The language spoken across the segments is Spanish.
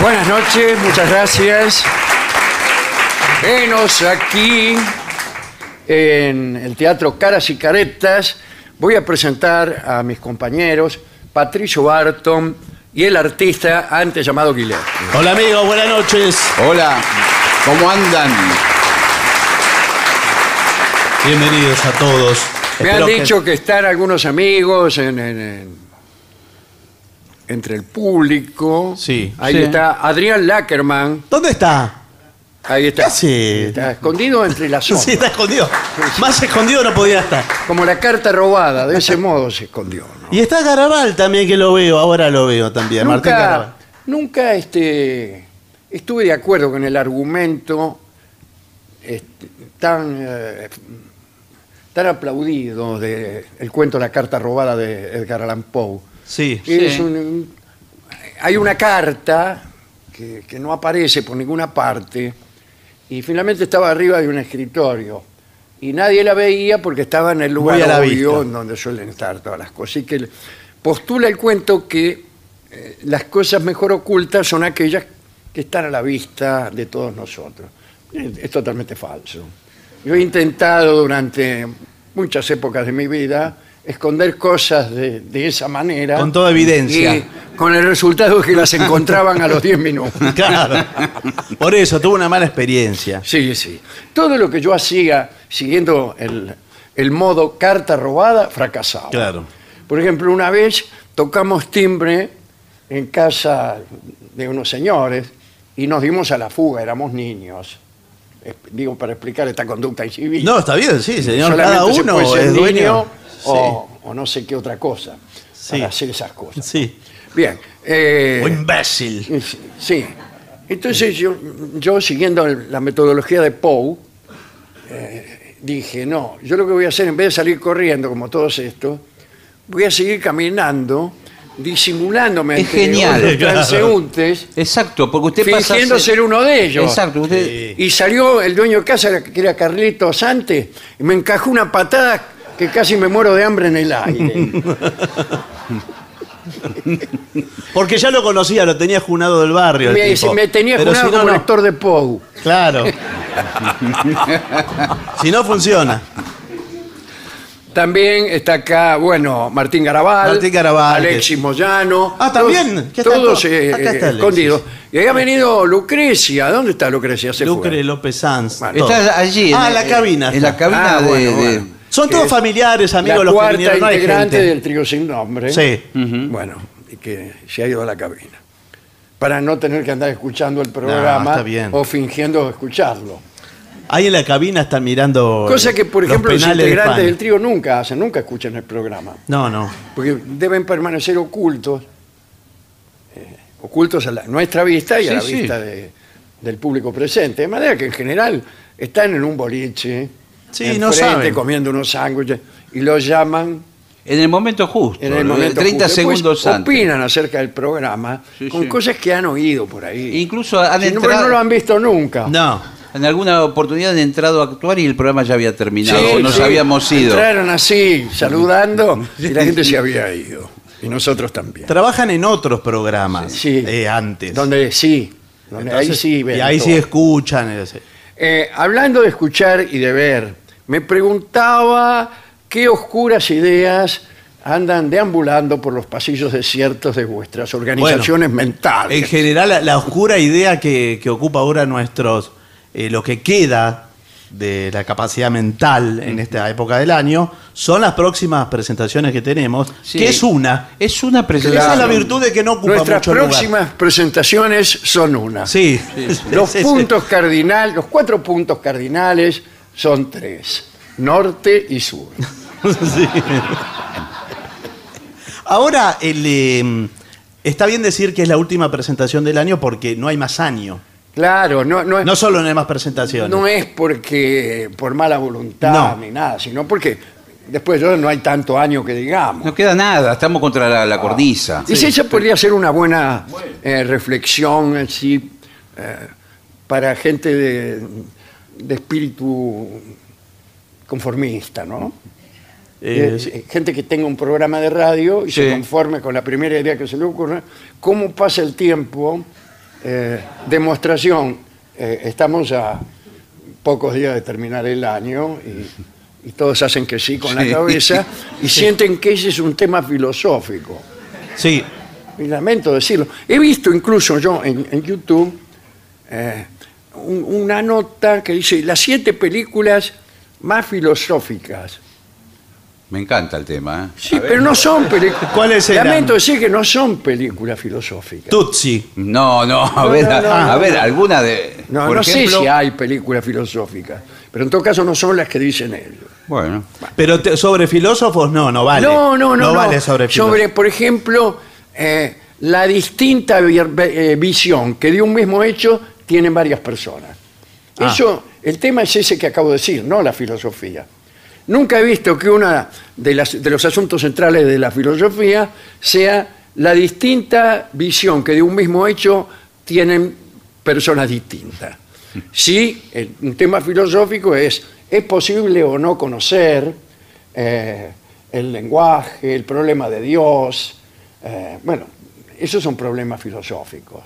Buenas noches, muchas gracias. Venos aquí en el Teatro Caras y Caretas. Voy a presentar a mis compañeros Patricio Barton y el artista antes llamado Guilherme. Hola amigos, buenas noches. Hola, ¿cómo andan? Bienvenidos a todos. Me Espero han que- dicho que están algunos amigos en- en- en- entre el público. Sí. Ahí Sí. está Adrián Lackerman. ¿Dónde está? Ahí está. ¿Qué hace? Está escondido entre las sombras. Sí, está escondido. Más escondido no podía estar. Como la carta robada, de ese modo se escondió. ¿no? Y está Garabal también que lo veo, ahora lo veo también. Martín nunca, Garabal. nunca este, estuve de acuerdo con el argumento este, tan, eh, tan aplaudido del el cuento La carta robada de Edgar Allan Poe. Sí. Un- hay una carta que, que no aparece por ninguna parte y finalmente estaba arriba de un escritorio y nadie la veía porque estaba en el lugar a la obvio vista. en donde suelen estar todas las cosas. Y que postula el cuento que eh, las cosas mejor ocultas son aquellas que están a la vista de todos nosotros. Es, es totalmente falso. Yo he intentado durante muchas épocas de mi vida esconder cosas de, de esa manera. Con toda evidencia. Y con el resultado que las encontraban a los 10 minutos. Claro. Por eso, tuvo una mala experiencia. Sí, sí. Todo lo que yo hacía siguiendo el, el modo carta robada fracasaba. Claro. Por ejemplo, una vez tocamos timbre en casa de unos señores y nos dimos a la fuga, éramos niños. Digo, para explicar esta conducta incivil. No, está bien, sí, señor. Solamente Cada se uno puede ser es dueño. O, o no sé qué otra cosa Sí. para hacer esas cosas. Sí. Bien. eh, O imbécil. Sí, Sí. Entonces yo, yo siguiendo el- la metodología de Poe, eh, dije, no, yo lo que voy a hacer, en vez de salir corriendo como todos estos, voy a seguir caminando, disimulándome Es entre genial. otros Claro. transeúntes, Exacto, porque usted pasa. a fingiendo ser uno de ellos. Exacto, usted. Sí. Y salió el dueño de casa, que era Carlitos antes, y me encajó una patada que casi me muero de hambre en el aire. Porque ya lo conocía, lo tenía junado del barrio. el Me, tipo. me tenía Pero jurado si no, como no. lector de Poe. Claro. si no funciona. También está acá, bueno, Martín Garabal, Martín Garabal, Alexis Moyano. Ah, ¿también? ¿Qué Todos, está todos todo? eh, Acá está eh, Alexis. escondidos. Y ahí ha venido Lucrecia. ¿Dónde está Lucrecia? Se Lucre fue. López Sanz. Bueno, todo. Está allí. Ah, en la cabina En la cabina Ah, de. bueno, de- bueno. Son todos es familiares, amigos la los que vinieron. No hay integrante gente. del trío sin nombre. Sí. Bueno, y que se ha ido a la cabina. Para no tener que andar escuchando el programa está bien. o fingiendo escucharlo. Ahí en la cabina están mirando. Cosa que, por los ejemplo, los penales de integrantes España. del trío nunca hacen, nunca escuchan el programa. No, no. Porque deben permanecer ocultos, eh, ocultos a la- nuestra vista y a Sí, la sí. vista de- del público presente. De manera que en general están en un boliche, Sí, no saben. comiendo unos sándwiches, y los llaman En el momento justo. en el momento 30 justo. Después segundos antes. opinan acerca del programa Sí, con sí. cosas que han oído por ahí. Incluso han Si no, entrado. no lo han visto nunca. No. En alguna oportunidad han entrado a actuar y el programa ya había terminado. Sí, nos sí. habíamos ido. Entraron así, saludando, y la gente se había ido. Y nosotros también. Trabajan en otros programas Sí. eh, antes. Donde sí, donde ahí sí ven Y ahí todo. sí escuchan. eh, sí. Eh, hablando de escuchar y de ver, me preguntaba qué oscuras ideas andan deambulando por los pasillos desiertos de vuestras organizaciones mentales. En general, la, la oscura idea que, que ocupa ahora nuestros. eh, lo que queda de la capacidad mental en esta época del año son las próximas presentaciones que tenemos, Sí. que es una. Es una Esa presentación. es la virtud de que no ocupa Nuestras mucho lugar. próximas presentaciones son una. Sí. Los Sí, sí. puntos cardinales, los cuatro puntos cardinales son tres: norte y sur. Sí. Ahora, el, eh, está bien decir que es la última presentación del año porque no hay más año. Claro, no, no, es- No solo no hay más presentaciones. no es porque por mala voluntad No. ni nada, sino porque después de no hay tanto año que digamos. No queda nada, estamos contra la, la cornisa. Y si esa podría ser una buena eh, reflexión así, eh, para gente de, de espíritu conformista, ¿no? Eh, Eh, sí. Gente que tenga un programa de radio y se conforme con la primera idea que se le ocurra. ¿Cómo pasa el tiempo? Eh, demostración. eh, estamos a pocos días de terminar el año y, y todos hacen que sí con la cabeza y sienten que ese es un tema filosófico. Sí. Y lamento decirlo. He visto incluso yo en, en YouTube un- una nota que dice las siete películas más filosóficas. Me encanta el tema. ¿eh? Sí, pero no son películas. ¿Cuáles eran? Lamento decir que no son películas filosóficas. Tutsi. No, no, a No, ver, no, a, no, a no. ver, alguna de. No, por no ejemplo, sé si hay películas filosóficas, pero en todo caso no son las que dicen ellos. Bueno, Pero te- sobre filósofos no, no vale. No, no, no. No vale sobre filósofos. por ejemplo, eh, la distinta vi- eh, visión que de un mismo hecho tienen varias personas. Ah. Eso, el tema es ese que acabo de decir, no la filosofía. Nunca he visto que uno de, las- de los asuntos centrales de la filosofía sea la distinta visión que de un mismo hecho tienen personas distintas. Sí, el- un tema filosófico es, ¿es posible o no conocer eh, el lenguaje, el problema de Dios? Eh, bueno, esos son problemas filosóficos.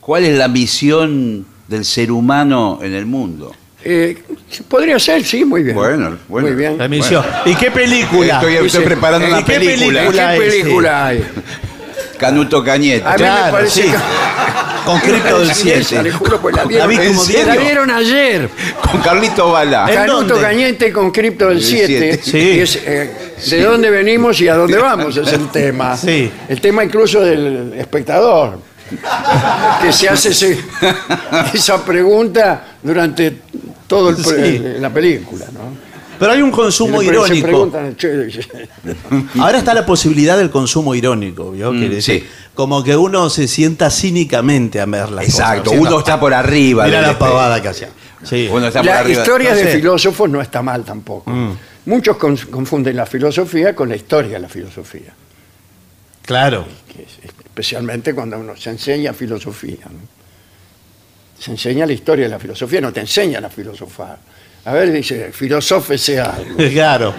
¿Cuál es la misión del ser humano en el mundo? Eh, podría ser, sí, muy bien. Bueno, bueno. Muy bien. La emisión. ¿Y qué película? Estoy, estoy Dice, preparando ¿en una qué película. película? ¿Qué sí. película hay? Canuto Cañete. A mí me Claro, parece sí. que... Con Cripto del Sí, Cielo. le juro, pues la ¿La vieron, la vieron ayer. Con Carlito Balá. ¿En Canuto dónde? Cañete con Cripto del Del 7. siete. Sí. Es, eh, de dónde venimos y a dónde vamos es el tema. Sí. El tema incluso del espectador. Que se hace ese- esa pregunta durante todo el pre- Sí. la película, ¿no? Pero hay un consumo se irónico. preguntan, "Che, dice, Ahora está la posibilidad del consumo irónico, ¿vio? Quiere decir, sí. Como que uno se sienta cínicamente a ver las Exacto, cosas. uno está por arriba. Mira del la espejo. pavada que hacía. Sí. Uno está por La arriba. historia No de sé. filósofos no está mal tampoco. Muchos con- confunden la filosofía con la historia de la filosofía, Claro. que es- especialmente cuando uno se enseña filosofía. ¿no? Se enseña la historia de la filosofía, no te enseñan a filosofar. A ver, dice, filosófese algo. Claro.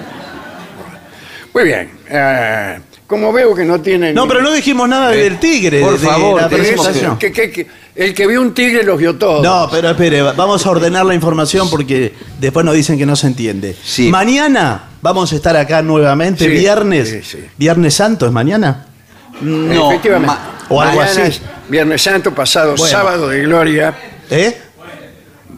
Muy bien. eh, como veo que no tienen... No, pero no dijimos nada Eh, del tigre. por de favor, la que, que- que- el que vio un tigre los vio todos. No, pero espere, vamos a ordenar la información porque después nos dicen que no se entiende. Sí. Mañana vamos a estar acá nuevamente, Sí, viernes. sí. Viernes Santo es mañana. No, Efectivamente. ma- O algo Mañana así. es Viernes Santo, pasado Bueno. sábado de gloria. ¿Eh?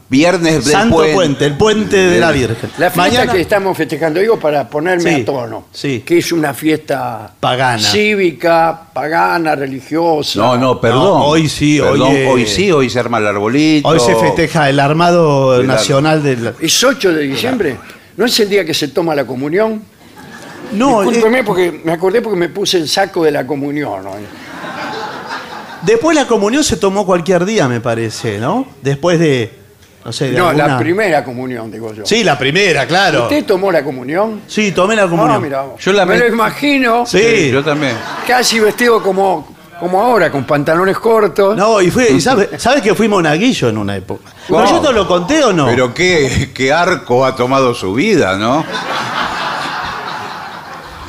viernes del Santo puente. puente. el puente de la Virgen. La fiesta Mañana que estamos festejando, digo, para ponerme Sí, a tono. sí. Que es una fiesta Pagana. cívica, pagana, religiosa. No, no, perdón. No, hoy sí, Perdón, hoy, eh, hoy sí, hoy se arma el arbolito. hoy se festeja el armado nacional del. ¿Es 8 de diciembre? ¿No es el día que se toma la comunión? No, eh, Discúlpeme porque me acordé porque me puse el saco de la comunión. hoy. después la comunión se tomó cualquier día, me parece, ¿no? Después de. No sé, de No, la primera comunión, digo yo. Sí, la primera, claro. ¿Usted tomó la comunión? Sí, tomé la Ah, comunión. mira, Yo la me me- lo imagino Sí. Yo también. casi vestido como, como ahora, con pantalones cortos. No, y fue, y sabe, ¿sabe que fui monaguillo en una época? ¿Pero Wow. yo te lo conté o no? Pero qué, qué arco ha tomado su vida, ¿no?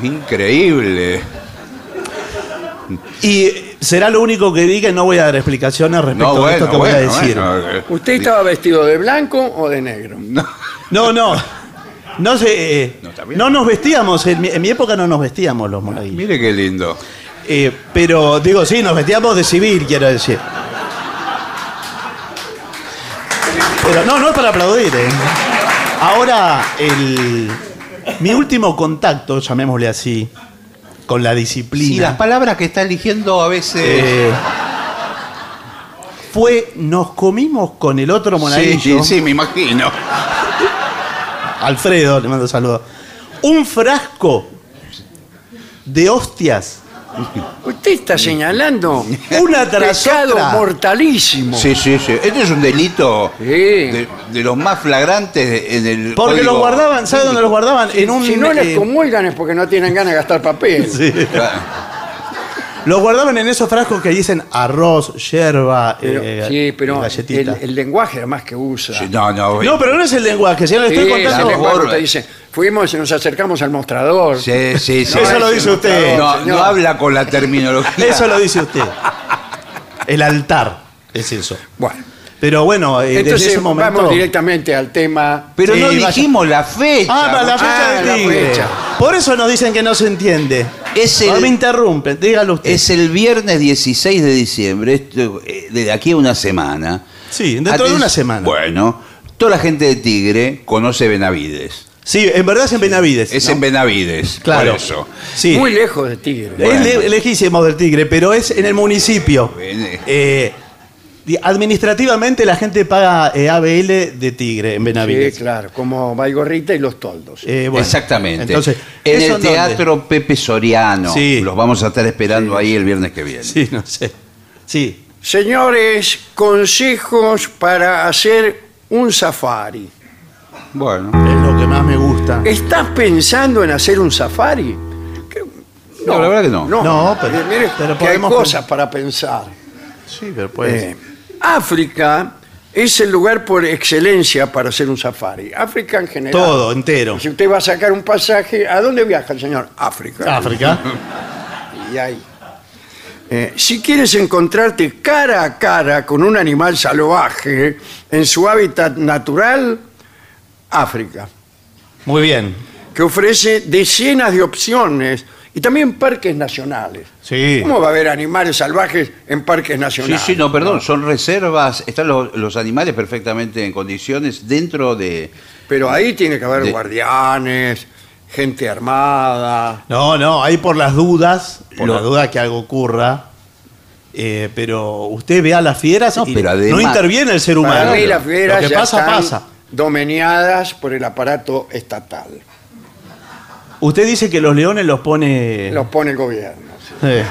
Increíble. Y será lo único que diga y no voy a dar explicaciones respecto No, a esto bueno, que voy a decir. bueno, eh, ¿Usted estaba vestido de blanco o de negro? no. No, no. No sé, eh, No, no, está bien. nos vestíamos, en mi, en mi época no nos vestíamos los monaguillos. Mire qué lindo. Eh, pero digo, sí, nos vestíamos de civil, quiero decir. Pero no, no es para aplaudir. ¿eh? Ahora, el, mi último contacto, llamémosle así, con la disciplina. Sí, las palabras que está eligiendo a veces. eh, fue, nos comimos con el otro sí, monaguillo, sí, sí, me imagino. Alfredo, le mando saludos, un frasco de hostias, Usted está señalando una tras pecado otra. mortalísimo. Sí, sí, sí. Este es un delito Sí. de, de los más flagrantes en el. Porque código- los guardaban, ¿sabe dónde los guardaban? En un, Si no les eh, comulgan es porque no tienen ganas de gastar papel. Los guardaban en esos frascos que dicen arroz, yerba, Pero- eh, sí, pero el, galletita. el lenguaje además que usa. Sí, no, no. No, pero no es el lenguaje, si no le Sí, estoy el contando. lenguaje dice, fuimos y nos acercamos al mostrador. Sí, sí, sí. Eso lo dice usted. No, habla con la terminología. Eso lo dice usted. El altar es eso. Bueno, Pero bueno, eh, desde entonces ese momento. vamos directamente al tema. Pero Sí, no vaya. dijimos la fecha. Ah, para la fecha Ah, del tigre. fecha. Por eso nos dicen que no se entiende. Es No el- me interrumpen, dígalo usted. Es el viernes 16 de diciembre, esto, eh, de aquí a una semana. Sí, dentro de Aten- una semana. Bueno, toda la gente de Tigre conoce Benavides. Sí, en verdad es en Benavides. Es ¿no? en Benavides, Claro. por eso. Sí. Muy lejos de Tigre. Es le- lejísimo del Tigre, pero es en el municipio. Bueno. Eh, di- administrativamente la gente paga eh, ABL de Tigre en Sí, Benavides. claro, como Baigorrita y los toldos. Eh, bueno, Exactamente. Entonces, en ¿eso el dónde? Teatro Pepe Soriano. Sí. Los vamos a estar esperando ahí el viernes que viene. Sí, no sé. Sí. Señores, consejos para hacer un safari. Bueno. Es lo que más me gusta. ¿Estás pensando en hacer un safari? Que- No, la verdad que no. No, pero- Mire, mire pero que hay podemos- cosas para pensar. Sí, pero pues. Eh, África es el lugar por excelencia para hacer un safari. África en general. todo, entero. Si usted va a sacar un pasaje, ¿a dónde viaja el señor? África. África. Y ahí. Eh, si quieres encontrarte cara a cara con un animal salvaje en su hábitat natural, África, Muy bien. que ofrece decenas de opciones y también parques nacionales. Sí. ¿Cómo va a haber animales salvajes en parques Sí, nacionales? sí, no, perdón, son reservas, están los, los animales perfectamente en condiciones dentro de... Pero ahí tiene que haber De- guardianes, gente armada. No, no, ahí por las dudas, por Lo- la duda que algo ocurra. eh, pero usted ve a las fieras No, y pero no además- interviene el ser humano. Para mí las fieras Lo que ya pasa, están pasa. Domeñadas por el aparato estatal. Usted dice que los leones los pone. Los pone el gobierno. sí. Eh,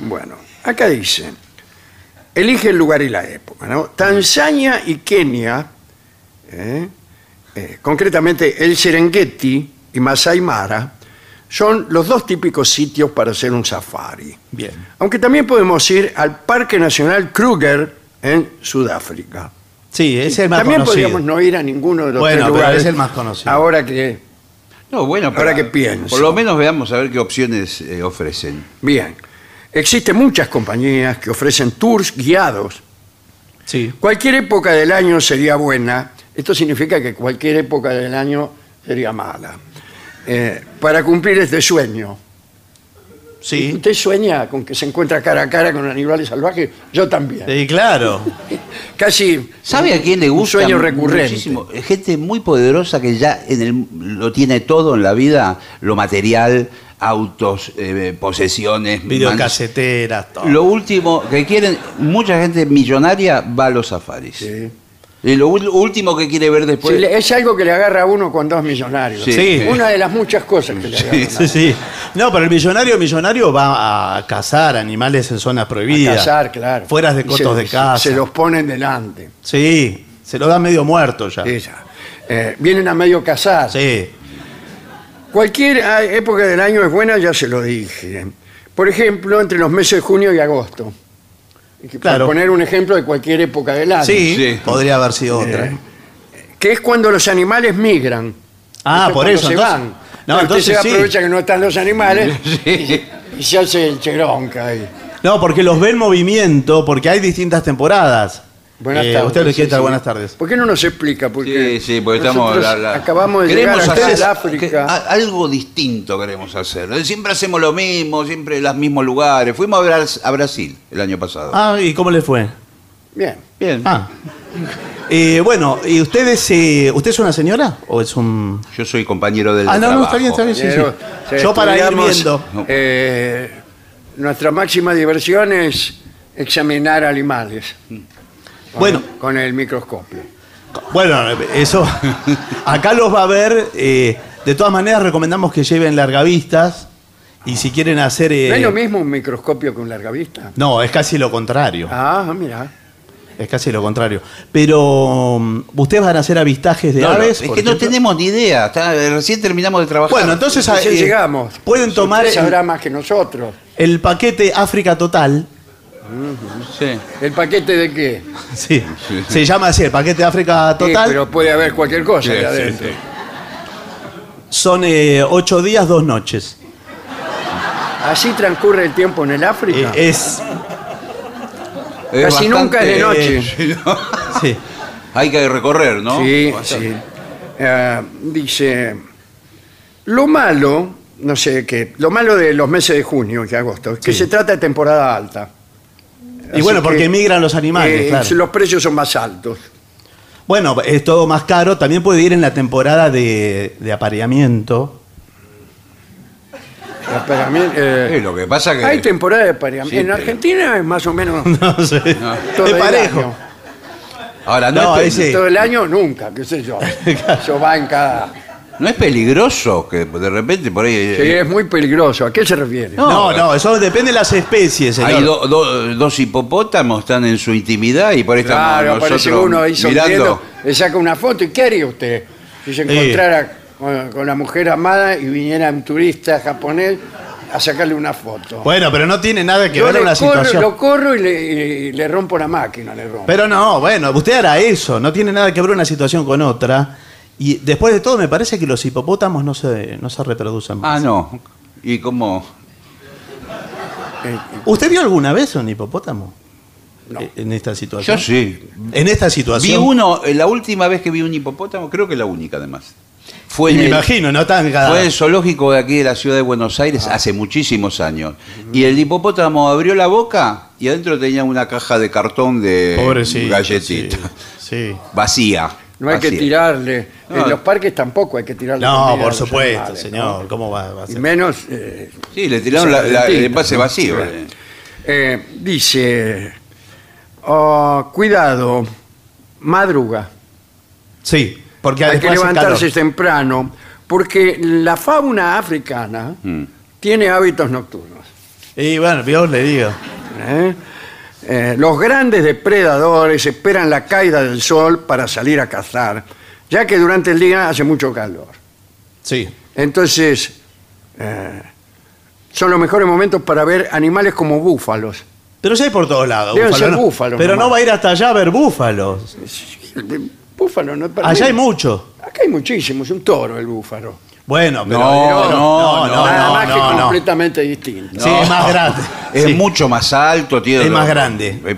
Bueno, acá dice, elige el lugar y la época. ¿no? Tanzania y Kenia, ¿eh? Eh, concretamente el Serengeti y Masai Mara, son los dos típicos sitios para hacer un safari. Bien. Aunque también podemos ir al Parque Nacional Kruger en Sudáfrica. Sí, es el más También conocido. podríamos no ir a ninguno de los Bueno, tres pero lugares. es el más conocido. Ahora que No, bueno, Ahora que pienso. Por lo menos veamos a ver qué opciones eh, ofrecen. Bien. Existen muchas compañías que ofrecen tours guiados. Sí. Cualquier época del año sería buena. Esto significa que cualquier época del año sería mala. Eh, para cumplir este sueño. Sí. ¿Usted sueña con que se encuentra cara a cara con animales salvajes? Yo también. Sí, claro. Casi. ¿Sabe a quién le un gusta? sueño recurrente. muchísimo? Gente muy poderosa que ya en el- lo tiene todo en la vida, lo material, autos, eh, posesiones, Videocaseteras, todo. Lo último que quieren, mucha gente millonaria va a los safaris. Sí. Y lo último que quiere ver después. Sí, es algo que le agarra a uno cuando es millonario. Sí. Sí. Una de las muchas cosas que le agarran. a Sí, sí. No, pero el millonario millonario va a cazar animales en zonas A prohibidas. cazar, claro. Fueras de cotos se- de casa. Se los ponen delante. Sí, se lo da medio muerto ya. Esa. Eh, vienen a medio cazar. Sí. Cualquier ah, época del año es buena, ya se lo dije. Por ejemplo, entre los meses de junio y agosto. Para Claro. poner un ejemplo de cualquier época del año. Sí, Sí. podría haber sido otra. Eh, Que es cuando los animales migran. Ah, por cuando eso, Se entonces- van. No, Entonces entonces se sí. aprovecha que no están los animales y, y se hace el cheronca ahí. No, porque los ve en movimiento, porque hay distintas temporadas. Buenas Eh, tardes. Usted le sí, quiere dar sí. buenas tardes. ¿Por qué no nos explica? Porque Sí, sí, porque estamos. la- la- acabamos de Queremos llegar hacer África. a- algo distinto queremos hacer. Siempre hacemos lo mismo, siempre en los mismos lugares. Fuimos a, Bras- a Brasil el año pasado. Ah, ¿y cómo le fue? Bien. Bien. Ah. Eh, bueno, ¿y usted es, eh, usted es una señora o es un...? Yo soy compañero del Ah, no, no, está bien, está bien, sí, Pero, sí. Yo para ir viendo. eh, nuestra máxima diversión es examinar animales con, Bueno. con el microscopio. Bueno, eso. Acá los va a ver. eh, de todas maneras, recomendamos que lleven largavistas. Y si quieren hacer. eh, ¿No es lo mismo un microscopio que un larga vista? no, es casi lo contrario. Ah, mira. Es casi lo contrario. Pero. mm, ¿Ustedes van a hacer avistajes de No, aves? es que no tenemos ni idea. Está- recién terminamos de trabajar. Bueno, entonces. Recién eh, llegamos. Pueden tomar Usted el, sabrá más que nosotros. el paquete África Total. Sí. ¿El paquete de qué? Sí. Se llama así, el paquete África Sí, Total. pero puede haber cualquier cosa Sí, ahí sí, adentro. Son eh, ocho días, dos noches. Así transcurre el tiempo en el África. Eh, es. Es Casi nunca es de noche. Sí, ¿no? Sí. Hay que recorrer, ¿no? Sí, sí. Eh, dice, lo malo, no sé qué, lo malo de los meses de junio y agosto, es que Sí. se trata de temporada alta. Y bueno, que, porque emigran los animales, eh, claro. Los precios son más altos. Bueno, es todo más caro. También puede ir en la temporada de, de apareamiento. Apareamiento, eh, Sí, lo que pasa que. hay temporada de apareamiento. Sí, en pero- Argentina es más o menos No sé. todo es el parejo. año. Ahora, no, No, es, ese- Todo el año nunca, qué sé yo. Eso va en cada... no es peligroso que de repente por ahí. Sí, eh, es muy peligroso. ¿A qué se refiere? No, no, eso depende de las especies, señor. hay do- do- dos hipopótamos, están en su intimidad y por ahí estamos Claro, aparece nosotros uno ahí sonriendo, mirando. le saca una foto. ¿Y qué haría usted si se encontrara con, con la mujer amada y viniera un turista japonés a sacarle una foto? Bueno, pero no tiene nada que Yo ver le con la corro, situación. lo corro y le, y le rompo la máquina, le rompo. Pero no, bueno, usted hará eso. No tiene nada que ver una situación con otra. Y después de todo, me parece que los hipopótamos no se, no se reproducen Ah, más. no. ¿Y cómo? Eh, ¿Usted vio alguna vez un hipopótamo? No. Eh, En esta situación. Yo sí. En esta Vi situación. uno, eh, la última vez que vi un hipopótamo, creo que la única además. Fue me el- imagino, no tan cada. Fue el zoológico de aquí de la ciudad de Buenos Aires Ah. hace muchísimos años. Y el hipopótamo abrió la boca y adentro tenía una caja de cartón de Pobrecito. galletita. Sí. sí. Vacía. No hay que tirarle. No. En los parques tampoco hay que tirarle. No, comida a por los supuesto, animales, señor. ¿no? ¿Cómo va, va a Y ser? menos. eh, Sí, le tiraron la- la- el envase vacío. Eh. eh, dice: oh, cuidado, madruga. Sí, porque Hay que hace levantarse calor. temprano porque la fauna africana Mm. tiene hábitos nocturnos. Y bueno, yo le digo. ¿eh? Eh, los grandes depredadores esperan la caída del sol para salir a cazar, ya que durante el día hace mucho calor. Sí. Entonces, eh, son los mejores momentos para ver animales como búfalos. Pero ya hay por todos lados. Deben búfalo, ser ¿no? búfalos Pero nomás. no va a ir hasta allá a ver búfalos. El búfalo no es para Allá mí. hay mucho. Acá hay muchísimos, un toro el búfalo. Bueno, pero. No, no, no, Nada más que no, no. completamente distinto. Sí, es más grande. Es Sí. mucho más alto, tiene. Es más grande. Eh,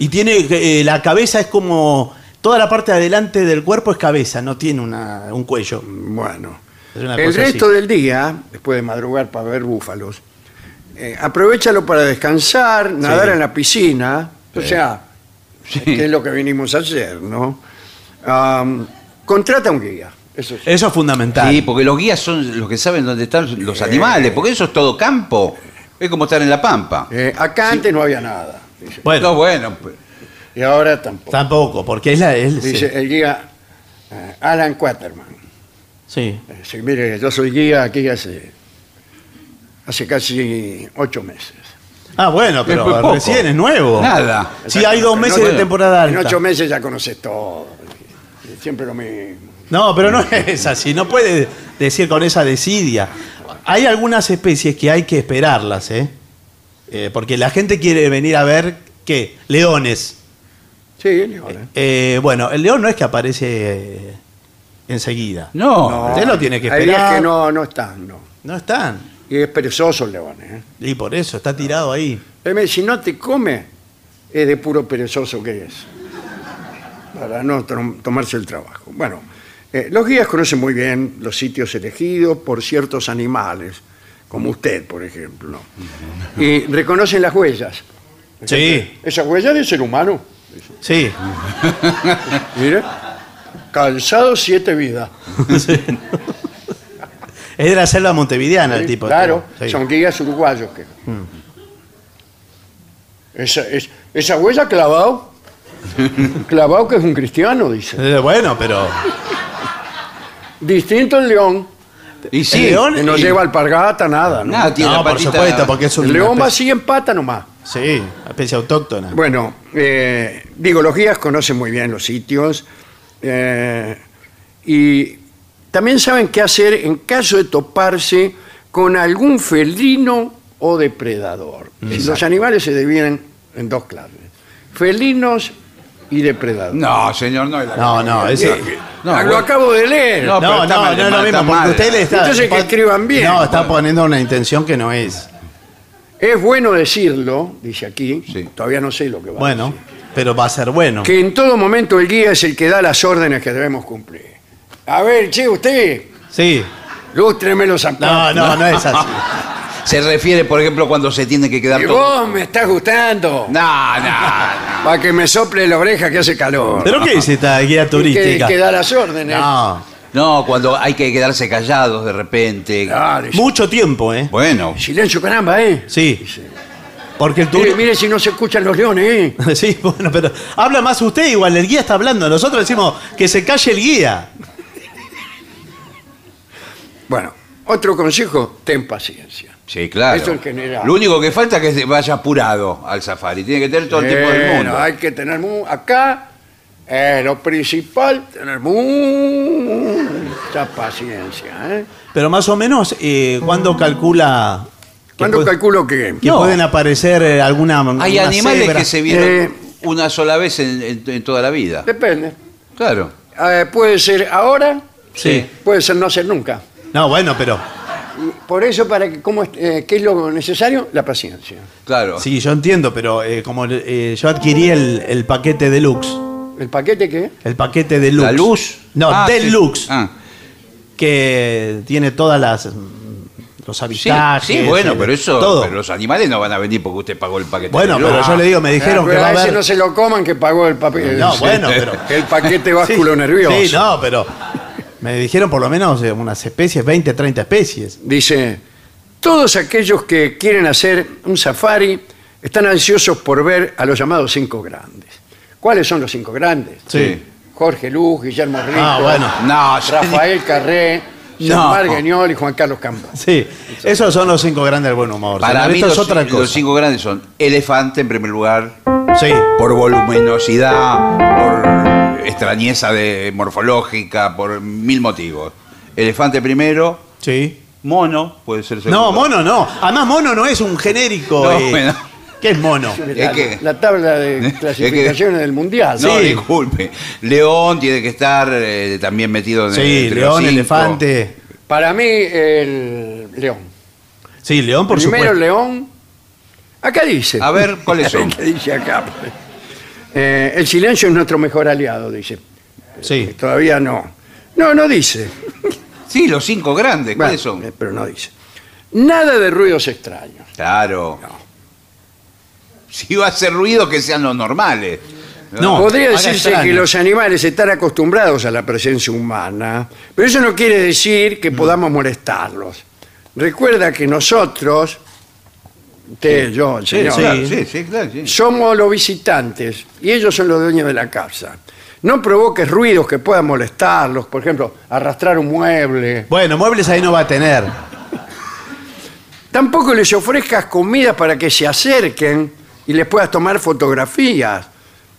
Y tiene. eh, la cabeza es como. Toda la parte de adelante del cuerpo es cabeza, no tiene una- un cuello. Bueno, Es una el cosa resto así. del día, después de madrugar para ver búfalos, eh, aprovechalo para descansar, nadar en la piscina, o sea, que es lo que vinimos a hacer, ¿no? Am, contrata un guía, eso sí. Eso es fundamental. Sí, porque los guías son los que saben dónde están los animales, porque eso es todo campo. Es como estar en la pampa. Eh, acá antes no había nada, dice. Bueno, No, bueno, pues, y ahora tampoco. tampoco, porque es la. es- Dice sí. el guía eh, Alan Quaterman. Sí. Eh, sí, mire, yo soy guía aquí hace, hace casi ocho meses. Ah, bueno, pero Es muy poco. recién es nuevo. nada. Sí, hay dos En meses ocho- de temporada En ocho meses ya conoces todo. Siempre lo mismo. No, pero no es así, no puede decir con esa desidia. Hay algunas especies que hay que esperarlas, ¿eh? Eh, porque la gente quiere venir a ver, ¿qué? Leones. Sí, Leona. Eh, bueno, el león no es que aparece eh, enseguida. No. Usted lo tiene que Hay días esperar. que no, no están, no. No están. Y es perezoso el león, ¿eh? Y por eso, está tirado ahí. Si no te come, es de puro perezoso que es. Para no tom- tomarse el trabajo. Bueno, eh, los guías conocen muy bien los sitios elegidos por ciertos animales, como usted, por ejemplo. Y reconocen las huellas. Sí, Esa huella de ser humano. sí. Mire. Calzado siete vidas. Es de la selva montevideana el Sí, tipo. Claro, Sí. son guías uruguayos. Que... Esa, es- esa huella clavado, clavado que es un cristiano, dice. Eh, Bueno, pero. Distinto el león, Y sí, león- que no y- lleva alpargata, nada. ¿no? nada, tiene No, la por patita- supuesto, porque es un. el león va así en pata nomás. Sí, especie autóctona. Bueno, eh, digo, los guías conocen muy bien los sitios eh, y también saben qué hacer en caso de toparse con algún felino o depredador. Los animales se dividen en dos clases, felinos y depredadores. No, señor, no es la No, no, Ah, lo bueno. acabo de leer. No, pero No, está no, mal, no es lo está mismo, porque usted le está. Entonces que escriban bien. No, está poniendo una intención que no es. Es bueno decirlo, dice aquí, Sí. todavía no sé lo que va a Bueno, decir, pero va a ser bueno. que en todo momento el guía es el que da las órdenes que debemos cumplir. A ver, che, usted, Sí. lústreme los zapatos. No, no, no es así. Se refiere, por ejemplo, cuando se tiene que quedar Y todo. vos me estás gustando. No, no, no. Para que me sople la oreja que hace calor. ¿Pero qué es esta guía que, turística? que da las órdenes. No, No, cuando hay que quedarse callados de repente. Claro, y- mucho tiempo, ¿eh? Bueno, Silencio, caramba, ¿eh? Sí. Porque el Mire, tour... mire si no se escuchan los leones, ¿eh? Sí, bueno, pero habla más usted igual, el guía está hablando. Nosotros decimos que se calle el guía. Bueno, otro consejo, ten paciencia. Sí, claro. Eso en general. Lo único que falta es que vaya apurado al safari. Tiene que tener todo el tiempo del Bueno, mundo. hay que tener mu- acá eh, lo principal, tener mucha paciencia. ¿eh? Pero más o menos, eh, ¿cuándo calcula que, ¿Cuándo puede- calculo que? que No. pueden aparecer eh, alguna. Hay una animales cebra? que se vieron Eh. una sola vez en, en- en toda la vida. Depende. Claro. Eh, puede ser ahora, Sí. puede ser no ser nunca. No, bueno, pero. Por eso, para que, ¿cómo es, eh, ¿qué es lo necesario? La paciencia. Claro. Sí, yo entiendo, pero eh, como eh, yo adquirí el, el paquete deluxe. ¿El paquete qué? El paquete deluxe. La luz. No, Ah, sí. deluxe. Ah, Que tiene todas las. mm, Los sí, habitajes. sí, bueno, pero eso. Todo. Pero los animales no van a venir porque usted pagó el paquete. Bueno, de pero yo le digo, me dijeron Ah, que pero va a ese haber. no se lo coman que pagó el papel. No, bueno, pero. El paquete básculo Sí, nervioso. Sí, no, pero. Me dijeron por lo menos eh, unas especies, 20, 30 especies. Dice, todos aquellos que quieren hacer un safari están ansiosos por ver a los llamados cinco grandes. ¿Cuáles son los cinco grandes? Sí. Jorge Luz, Guillermo Rico, Ah, bueno. No, Rafael Carré, No. Jean-Marc Guignol y Juan Carlos Campo. Sí, esos son los cinco grandes del buen humor. Para mí esto los, es otra los cosa. cinco grandes son elefante en primer lugar, Sí, por voluminosidad, por extrañeza de, morfológica, por mil motivos. Elefante primero, sí. mono puede ser segundo. No, mono no. Además, mono no es un genérico. No, eh. bueno. ¿Qué es mono? La, que- la tabla de Es que- clasificaciones del mundial. No, Sí. disculpe. León tiene que estar eh, también metido en, Sí, entre león, los cinco. elefante. Para mí, el león. Sí, León, por Primero supuesto. león. Acá dice. A ver, ¿cuáles son? ¿Qué dice acá? Eh, el silencio es nuestro mejor aliado, dice. Sí. Todavía no. No, no dice. Sí, los cinco grandes, ¿cuáles Bueno, son? eh, Pero no dice. Nada de ruidos extraños. Claro. Si va a hacer ruido, que sean los normales. No. Podría haga decirse extraño. que los animales están acostumbrados a la presencia humana, pero eso no quiere decir que podamos molestarlos. Recuerda que nosotros, usted, yo, el Sí, señor, claro, sí, sí, claro. sí. somos los visitantes y ellos son los dueños de la casa. No provoques ruidos que puedan molestarlos, por ejemplo, arrastrar un mueble. Bueno, muebles ahí no va a tener. Tampoco les ofrezcas comida para que se acerquen y les puedas tomar fotografías.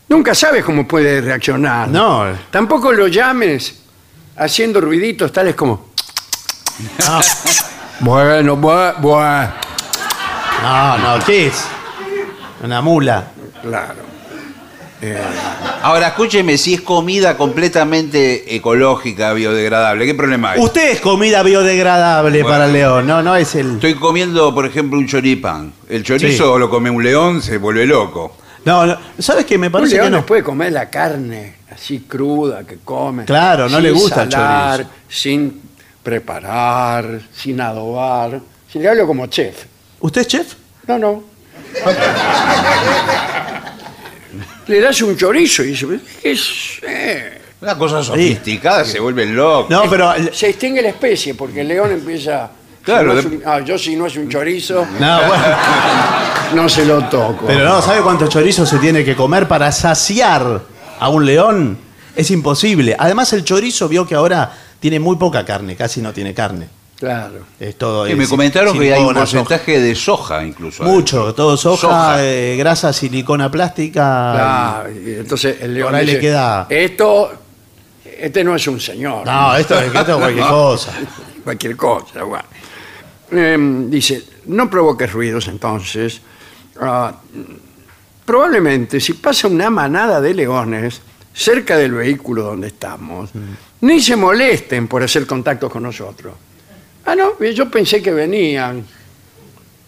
Nunca sabes cómo puede reaccionar. No. Tampoco lo llames haciendo ruiditos tales como... No, Bueno, bueno, bueno. No, no, ¿qué es? Una mula. Claro. Ahora, escúcheme, si es comida completamente ecológica, biodegradable, ¿qué problema hay? Usted es comida biodegradable Bueno. para el león, no, no es el. Estoy comiendo, por ejemplo, un choripán. El chorizo Sí. lo come un león, se vuelve loco. No, no, ¿sabes qué? Me Un parece que león no no. puede comer la carne así cruda que come. Claro, no sin le gusta el salar, chorizo. Sin preparar, sin adobar. Si le hablo como chef. ¿Usted es chef? No, no. le das un chorizo y dice, ¿qué es? Eh". Una cosa sofisticada, se vuelven locos. No, pero. Se extingue la especie porque el león empieza... Claro, si no es de- un- ah, yo si no es un chorizo, No, bueno. no se lo toco. Pero no, ¿sabe cuánto chorizo se tiene que comer para saciar a un león? Es imposible. Además, el chorizo vio que ahora tiene muy poca carne, casi no tiene carne. Claro. Es todo. Es me comentaron que hay un silicona, soja. porcentaje de soja incluso. Mucho, todo soja, Soja. eh, grasa, silicona plástica. Claro, y entonces el león Por ahí le dice, queda- Esto, este no es un señor. No, esto, esto es cualquier cosa. cualquier cosa. bueno. Em, dice, no provoques ruidos entonces. Ah, probablemente si pasa una manada de leones cerca del vehículo donde estamos, ni se molesten por hacer contacto con nosotros. Ah, no, yo pensé que venían,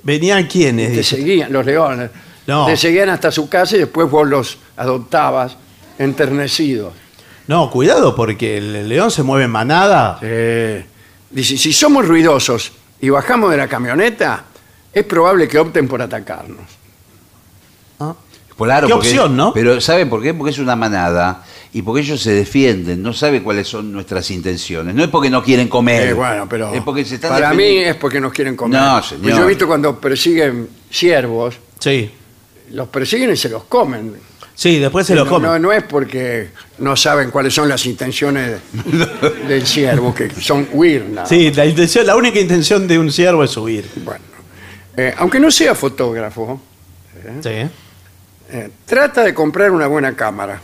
¿Venían quiénes? te Dice. seguían, los leones. No. Te seguían hasta su casa y después vos los adoptabas enternecidos. No, cuidado, porque el león se mueve en manada. Eh, dice, si somos ruidosos y bajamos de la camioneta, es probable que opten por atacarnos. Ah. Claro, Qué porque- opción, ¿no? Pero ¿sabe por qué? Porque es una manada y porque ellos se defienden, no sabe cuáles son nuestras intenciones. No es porque no quieren comer. Eh, bueno, pero es porque se están para mí defendiendo. es porque nos quieren comer. No, Pues señor. yo he visto cuando persiguen ciervos, Sí. los persiguen y se los comen. Sí, después se lo no, comen. no, no es porque no saben cuáles son las intenciones del ciervo, que son huir. nada. Sí, la, intención, la única intención de un ciervo es huir. Bueno, eh, aunque no sea fotógrafo, Sí. Eh, trata de comprar una buena cámara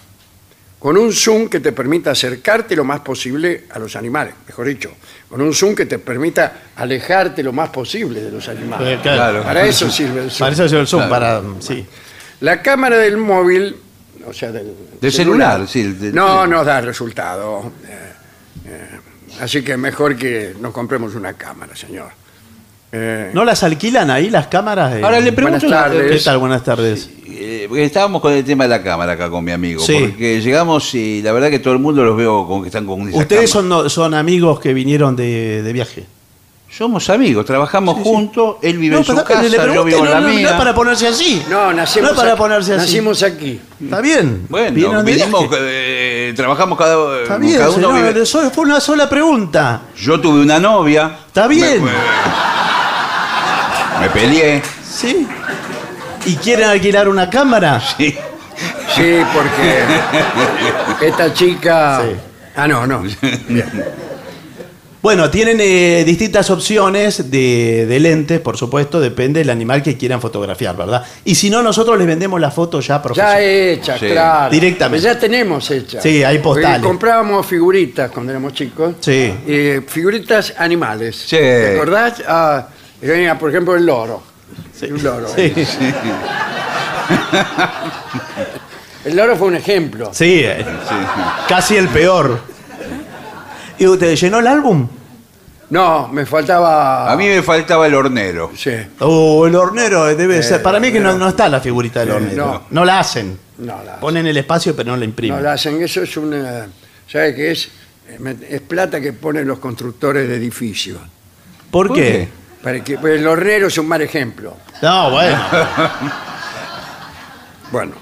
con un zoom que te permita acercarte lo más posible a los animales, mejor dicho, con un zoom que te permita alejarte lo más posible de los animales. Eh, claro. Para eso sirve el zoom. Para eso es el zoom, Claro. para. Sí. La cámara del móvil, o sea, del, Del celular, sí, de- no nos da resultado. Eh, eh, así que mejor que nos compremos una cámara, señor. Eh, ¿No las alquilan ahí las cámaras? Eh, Ahora le pregunto Buenas tardes. ¿Qué tal? Buenas tardes. Eh, porque estábamos con el tema de la cámara acá con mi amigo. Sí. Porque llegamos y la verdad que todo el mundo los veo con que están con esa Ustedes son, no- son amigos que vinieron de, de viaje. Somos amigos, trabajamos juntos, él vive en su pero casa, le yo vivo en no, la no, mía. no es para ponerse así. no, nacimos, No es para aquí, ponerse así. nacimos aquí. Está bien. Bueno, de vinimos, eh, trabajamos cada, Está bien, cada uno señor, vive- eso fue una sola pregunta. Yo tuve una novia. Está bien. Me, me peleé. ¿Sí? ¿Y quieren alquilar una cámara? Sí. Sí, porque esta chica... Sí. Ah, no, no. Bueno, tienen eh, distintas opciones de, de lentes, por supuesto, depende del animal que quieran fotografiar, ¿verdad? Y si no, nosotros les vendemos la foto ya Ya profesional. hecha, Sí. claro. Directamente. Ya tenemos hecha. Sí, hay postales. Porque Comprábamos figuritas cuando éramos chicos. Sí. Eh, figuritas animales. Sí. ¿Te acordás? Ah, que venía, por ejemplo, el loro. Un loro. Sí, El loro fue un ejemplo. sí, eh, casi el peor. ¿Y usted llenó el álbum? No, me faltaba. A mí me faltaba el hornero. Sí. Oh, el hornero debe ser. Para mí que no, no está la figurita del Eh, hornero. no. No, la hacen. No la hacen. Ponen el espacio pero no la No imprimen. la hacen. Eso es una. ¿Sabe qué es? Eh, Es plata que ponen los constructores de edificios. ¿Por, ¿Por qué? qué? Para que, pues, el hornero es un mal ejemplo. No, bueno. Bueno,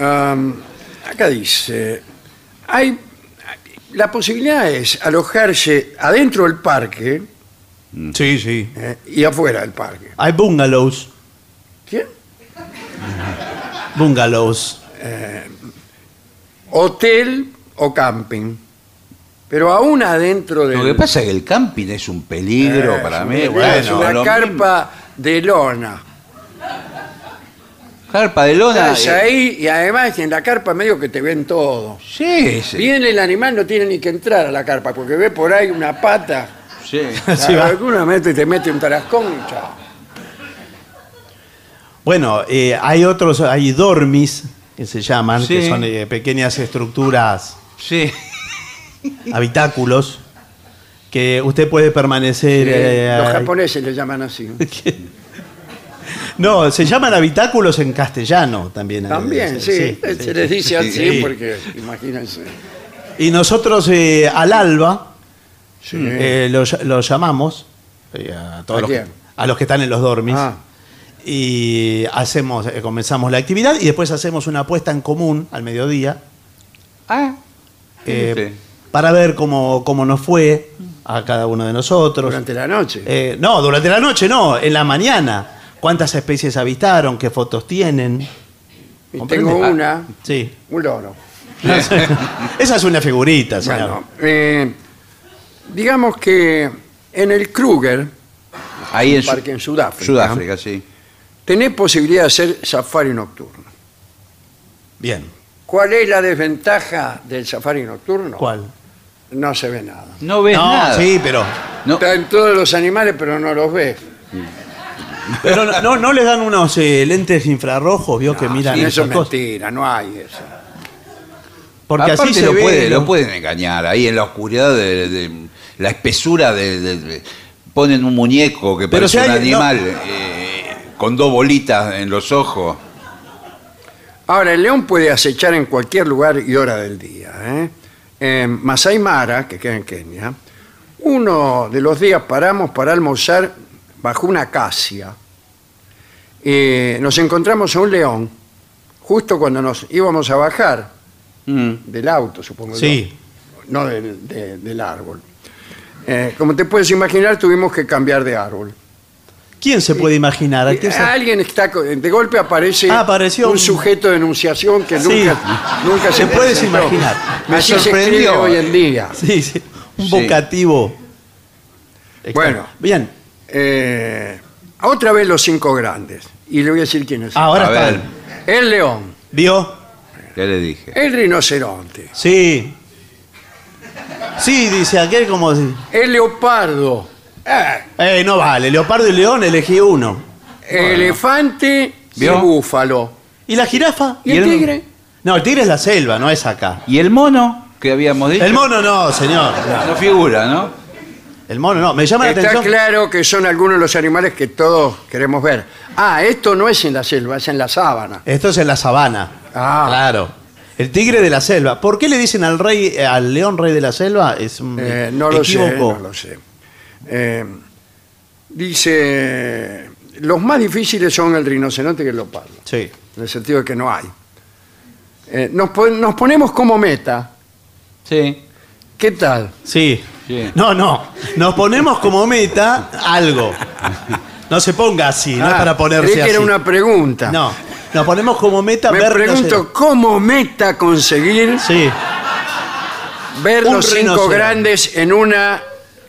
am, acá dice, hay la posibilidad es alojarse adentro del parque sí, sí. eh, y afuera del parque. Hay bungalows. ¿Quién? Bungalows. Hotel o camping. Pero aún adentro del Lo que pasa es que el camping es un peligro Eh, para mí. Bueno, es una lo carpa de lona. mismo. Carpa de lona. Estás eh, ahí y además en la carpa medio que te ven todo. Sí, sí. Viene el animal, no tiene ni que entrar a la carpa porque ve por ahí una pata. sí. Sí, va. alguna mete te mete un tarascón y chao. Bueno, eh, hay otros, hay dormis que se llaman, Sí. que son eh, pequeñas estructuras, Sí. habitáculos, que usted puede permanecer. eh, Los japoneses le llaman así. No, se llaman habitáculos en castellano también. También, sí, sí, se les dice así Sí. porque, imagínense. Y nosotros eh, al alba Sí. eh, lo, ll- lo llamamos eh, a, todos ¿A los que, a los que están en los dormis Ah. y hacemos, eh, comenzamos la actividad y después hacemos una apuesta en común al mediodía Ah. eh. Para ver cómo, cómo nos fue a cada uno de nosotros. Durante la noche. Eh, no, durante la noche no, en la mañana. ¿Cuántas especies habitaron? ¿Qué fotos tienen? tengo Ah, una, Sí. un loro. Esa es una figurita, señor. Bueno, eh, digamos que en el Kruger, Ahí en un Su- parque en Sudáfrica, Sudáfrica, sí. tenés posibilidad de hacer safari nocturno. Bien. ¿Cuál es la desventaja del safari nocturno? ¿Cuál? No se ve nada. No ves no, nada. sí, pero, No. Están todos los animales, pero no los ves. pero no, no, no les dan unos eh, lentes infrarrojos, vio que miran Sí, eso esas es cosas. mentira, no hay eso. Porque Aparte así se lo, ve. puede- ¿no? lo pueden engañar. Ahí en la oscuridad de, de- la espesura de, de- de- ponen un muñeco que Pero parece si un hay- animal eh, con dos bolitas en los ojos. Ahora, el león puede acechar en cualquier lugar y hora del día. ¿eh? En Masai Mara, que queda en Kenia, uno de los días paramos para almorzar bajo una acacia. Eh, nos encontramos a un león, justo cuando nos íbamos a bajar Mm. del auto, supongo. Sí. yo, No del, de- del árbol. Eh, como te puedes imaginar, tuvimos que cambiar de árbol. ¿Quién se puede imaginar? ¿A quién se- Alguien está. co- De golpe aparece Ah, apareció un, un- sujeto de enunciación que Sí. nunca, nunca se Te puedes presentó. imaginar. Me Así se escribe sorprendió. hoy en día. Sí, sí. Un Sí. vocativo. Bueno. Bien. Eh, otra vez los cinco grandes. Y le voy a decir quiénes son. Ahora A ver. están. El león, ¿Vio? ¿Qué le dije? el rinoceronte, Sí. Sí, dice aquel como si. el leopardo, eh, Eh, no vale. Leopardo y león, elegí uno. elefante y búfalo. ¿Y la jirafa? ¿Y el el- tigre? No, el tigre es la selva, no es acá. ¿Y el mono que habíamos dicho? El mono no, señor. No figura, ¿no? El mono no. Me llama la Está atención. claro que son algunos de los animales que todos queremos ver. Ah, esto no es en la selva, es en la sábana. Esto es en la sabana. Ah. Claro. El tigre de la selva. ¿Por qué le dicen al rey, eh, al león rey de la selva? Es un Eh, no lo sé, equívoco. no lo sé. Eh, dice, los más difíciles son el rinoceronte y el leopardo, Sí. en el sentido de que no hay. Eh, nos, pon- nos ponemos como meta, Sí. ¿qué tal? Sí. Sí. No, no. Nos ponemos como meta algo. No se ponga así, no es Ah, para ponerse creí que así. era una pregunta. No. Nos ponemos como meta Me ver pregunto, ¿cómo meta conseguir Sí. ver Un los cinco rinoceronte. grandes en una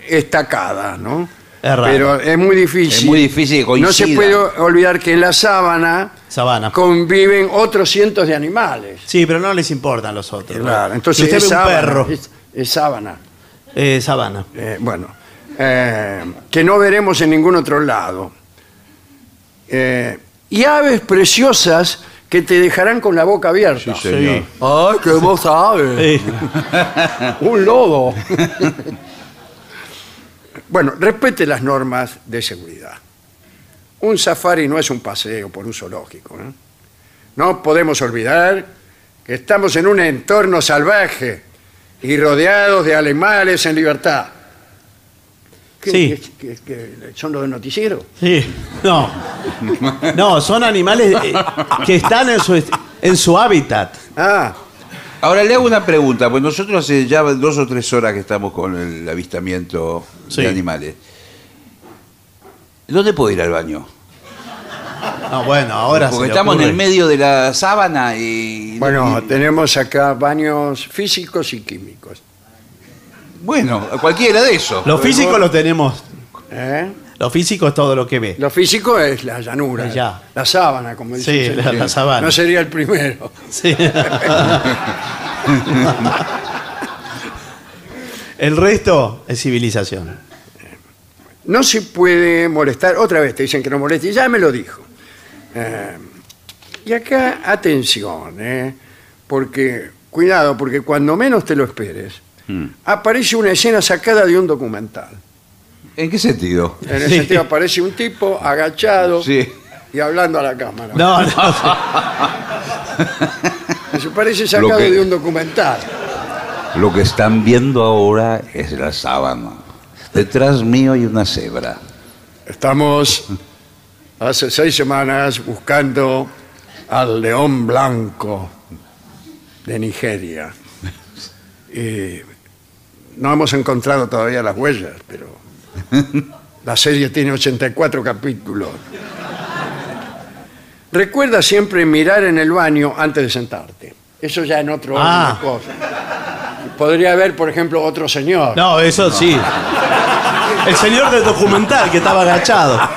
estacada, ¿no? Es raro. Pero es muy difícil. Es muy difícil que No se puede olvidar que en la sábana Sabana. conviven otros cientos de animales. Sí, pero no les importan los otros. ¿no? Claro, Si entonces usted es ve un sábana, perro. Es, es sábana. Eh, sabana. Eh, bueno, eh, que no veremos en ningún otro lado. Eh, y aves preciosas que te dejarán con la boca abierta. Sí, señor. ¡Ay, qué vos sabes! Sí. Un lobo. Bueno, respete las normas de seguridad. Un safari no es un paseo por un zoológico. ¿eh? No podemos olvidar que estamos en un entorno salvaje y rodeados de animales en libertad. ¿Qué- Sí. qué- qué- qué- ¿Son los del noticiero? Sí, no. No, son animales eh, que están en su, est- en su hábitat. Ah, Ahora le hago una pregunta, pues nosotros hace ya dos o tres horas que estamos con el avistamiento Sí. de animales. ¿Dónde puedo ir al baño? No, bueno, ahora Porque estamos en el medio de la sábana y... bueno, y- tenemos acá baños físicos y químicos. bueno, cualquiera de esos. Lo físico lo tenemos. ¿eh? Lo físico es todo lo que ve. Lo físico es la llanura, Ya. la sábana, como dice Sí, el señor. la- la sabana. No sería el primero. Sí. El resto es civilización. No se puede molestar, otra vez te dicen que no moleste, ya me lo dijo. Eh, y acá, atención, eh, porque, cuidado, porque cuando menos te lo esperes, Hmm. aparece una escena sacada de un documental. ¿En qué sentido? En el Sí. sentido, aparece un tipo agachado Sí. y hablando a la cámara. No, no. Eso parece sacado que- de un documental. Lo que están viendo ahora es la sábana. Detrás mío hay una cebra. Estamos hace seis semanas buscando al león blanco de Nigeria. Y no hemos encontrado todavía las huellas, pero la serie tiene 84 capítulos. Recuerda siempre mirar en el baño antes de sentarte. Eso ya en otro orden Ah. de cosas. Podría haber, por ejemplo, otro señor. No, eso sí. El señor del documental que estaba agachado.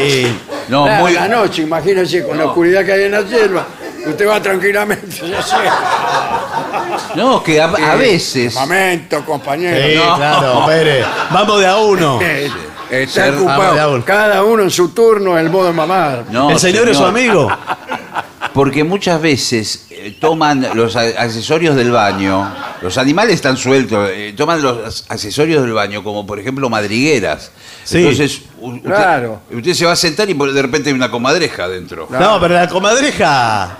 Eh, No, Claro, muy... la noche, imagínense, con la oscuridad que hay en la selva, usted va tranquilamente, ya sé. No, que a, a veces... Momento, compañero. sí, No. claro, Pérez. Vamos de a uno. Eh, Está Ser- ocupado. Cada uno en su turno, el modo de mamar. No, El señor, es su amigo. Porque muchas veces eh, toman los accesorios del baño, los animales están sueltos, eh, toman los accesorios del baño, como por ejemplo madrigueras. Sí. Entonces, u- usted, Claro. usted se va a sentar y por- de repente hay una comadreja adentro. No, pero la comadreja.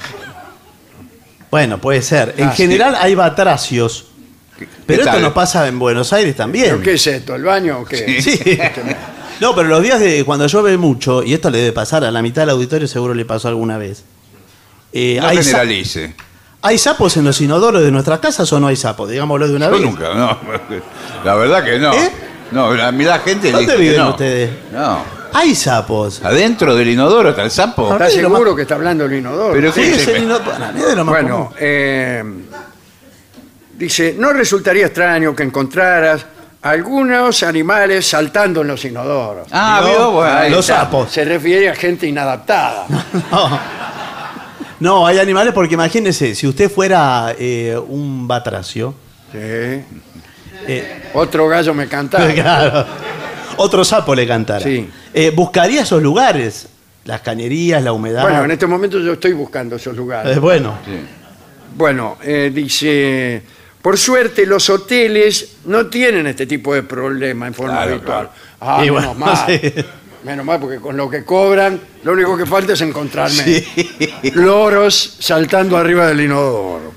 Bueno, puede ser. En Ah, general hay batracios. Pero esto tal? no pasa en Buenos Aires ¿Pero también. qué es esto? ¿El baño o qué? Sí. No, pero los días de cuando llueve mucho, y esto le debe pasar a la mitad del auditorio, seguro le pasó alguna vez. Eh, No hay, generalice. ¿Hay sapos en los inodoros de nuestras casas o no hay sapos? Digámoslo de una Yo vez. nunca, no. La verdad que no. ¿Eh? No, a mí la gente ¿Dónde dice que viven no. ustedes? No. Hay sapos. Adentro del inodoro está el sapo. ¿Está lo seguro más- que está hablando el inodoro? Pero Sí, ¿qué es el es de lo más Bueno, eh, dice, no resultaría extraño que encontraras algunos animales saltando en los inodoros. Ah, vio, bueno, ahí los está. sapos. Se refiere a gente inadaptada. No. No, hay animales porque imagínese, si usted fuera eh, un batracio, Sí. eh, Otro gallo me cantaba. claro, otro sapo le cantara. Sí. Eh, buscaría esos lugares, las cañerías, la humedad. Bueno, en este momento yo estoy buscando esos Eh, lugares. bueno, Bueno, eh, dice, por suerte los hoteles no tienen este tipo de problema en forma Claro, habitual. claro. Ah, Y menos bueno, mal. sí. Menos mal, porque con lo que cobran, lo único que falta es encontrarme loros saltando arriba del inodoro.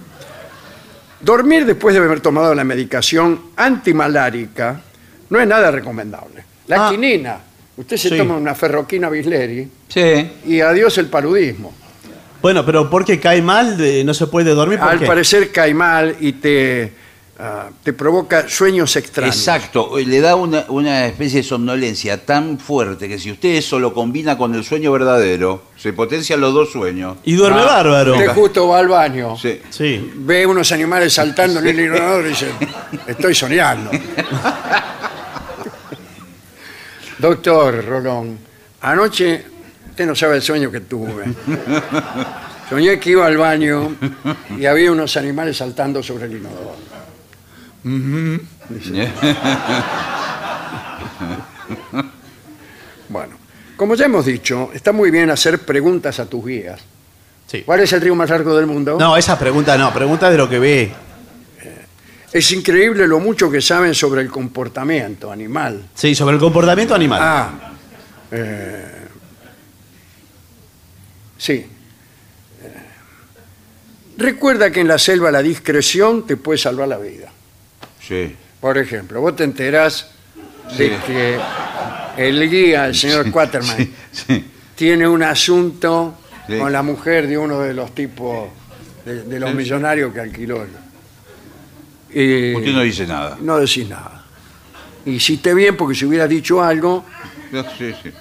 Dormir después de haber tomado la medicación antimalárica no es nada recomendable. La Ah. quinina. Usted se Sí. toma una ferroquina bisleri Sí. y adiós el paludismo. bueno, pero porque cae mal, de- no se puede dormir. ¿por Al qué? parecer cae mal y te, ah, te provoca sueños extraños. Exacto, le da una, una especie de somnolencia tan fuerte que si usted eso lo combina con el sueño verdadero, se potencian los dos sueños. Y duerme Ah, bárbaro. Usted justo va al baño, Sí. Sí. ve unos animales saltando en el inodoro y dice, estoy soñando. Doctor Rolón, anoche usted no sabe el sueño que tuve. Soñé que iba al baño y había unos animales saltando sobre el inodoro. Bueno, como ya hemos dicho, está muy bien hacer preguntas a tus guías. Sí. ¿Cuál es el río más largo del mundo? No, esa pregunta no, pregunta de lo que ve. Es increíble lo mucho que saben sobre el comportamiento animal. Sí, sobre el comportamiento animal. Ah, eh, sí. Eh, recuerda que en la selva la discreción te puede salvar la vida. Sí. Por ejemplo, vos te enterás de que el guía, el señor Quaterman, Sí, sí. tiene un asunto con la mujer de uno de los tipos, de, de los millonarios que alquiló. Y Usted no dice nada. no decís nada. Hiciste bien porque si hubieras dicho algo,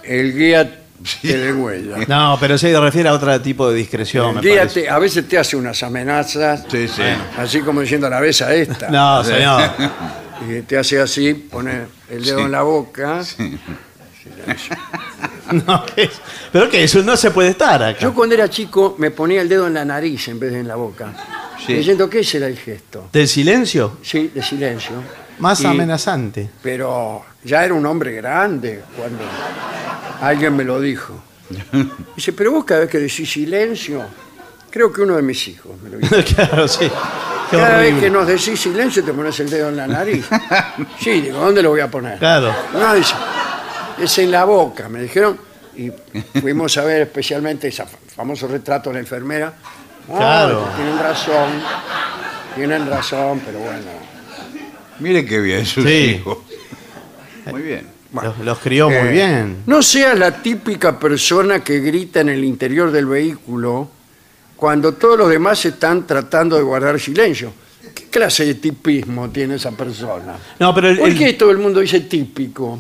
el guía degüella. No, pero se refiere a otro tipo de discreción, me El guía parece. te- a veces te hace unas amenazas, Sí, sí. así como diciendo la besa a esta. No, señor. Y te hace así, pone el dedo Sí. en la boca. No, ¿qué es? Pero que eso no se puede estar acá. Yo cuando era chico me ponía el dedo en la nariz en vez de en la boca. Sí. Diciendo que ese era el gesto. ¿Del silencio? Sí, de silencio. Más Y- amenazante. Pero ya era un hombre grande cuando alguien me lo dijo. Dice, pero vos cada vez que decís silencio, creo que uno de mis hijos me lo dijo. claro, sí. Qué Cada vez que nos decís silencio te pones el dedo en la nariz. Sí, digo, ¿dónde lo voy a poner? Claro. No, dice, es en la boca, me dijeron. Y fuimos a ver especialmente ese famoso retrato de la enfermera. Claro. tienen razón, tienen razón, pero bueno. Mire qué bien sus Sí. hijos. Muy bien. Bueno. Los, los crió muy Eh, bien. No seas la típica persona que grita en el interior del vehículo cuando todos los demás están tratando de guardar silencio. ¿Qué clase de tipismo tiene esa persona? No, pero el- ¿Por el- qué todo el mundo dice típico?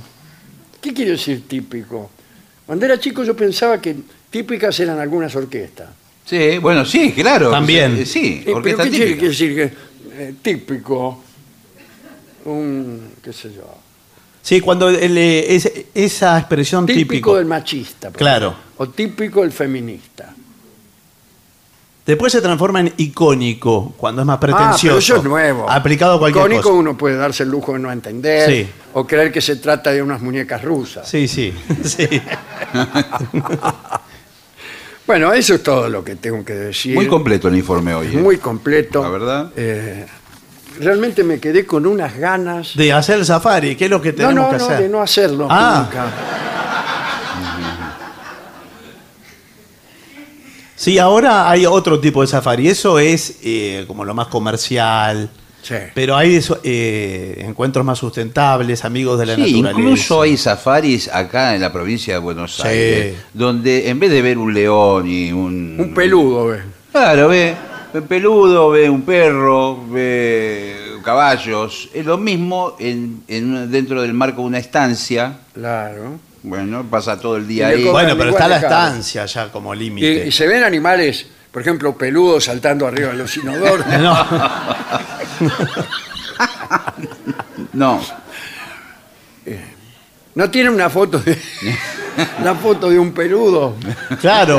¿Qué quiere decir típico? Cuando era chico yo pensaba que típicas eran algunas orquestas. Sí, bueno, sí, claro. También. Sí, Sí, Eh, ¿Pero qué típica. decir que eh, típico? Un, qué sé yo. Sí, cuando el, eh, es- esa expresión Típico, típico. del machista. Claro. ejemplo, O típico del feminista. Después se transforma en icónico, cuando es más Ah, pretencioso. pero eso es nuevo. Aplicado a cualquier Icónico cosa. uno puede darse el lujo de no entender Sí. o creer que se trata de unas muñecas rusas. Sí, sí. sí. Bueno, eso es todo lo que tengo que decir. Muy completo el informe hoy. ¿eh? Muy completo. La verdad. Eh, realmente me quedé con unas ganas. De hacer el safari, ¿qué es lo que no, tenemos no, que no, hacer? de no hacerlo Ah. nunca. Sí, ahora hay otro tipo de safari. Eso es eh, como lo más comercial. Sí. Pero hay eso, eh, encuentros más sustentables, amigos de la Sí, naturaleza. incluso hay safaris acá en la provincia de Buenos Sí. Aires, donde en vez de ver un león y un... Un peludo, ¿ves? Claro, ve, ve peludo, ve un perro, ve caballos. Es lo mismo en, en- dentro del marco de una estancia. Claro. Bueno, pasa todo el día ahí. Bueno, pero está la estancia ya como límite. y se ven animales, por ejemplo, peludos saltando arriba de los inodoros. No, No, ¿No tiene una foto de, la foto de un peludo? claro.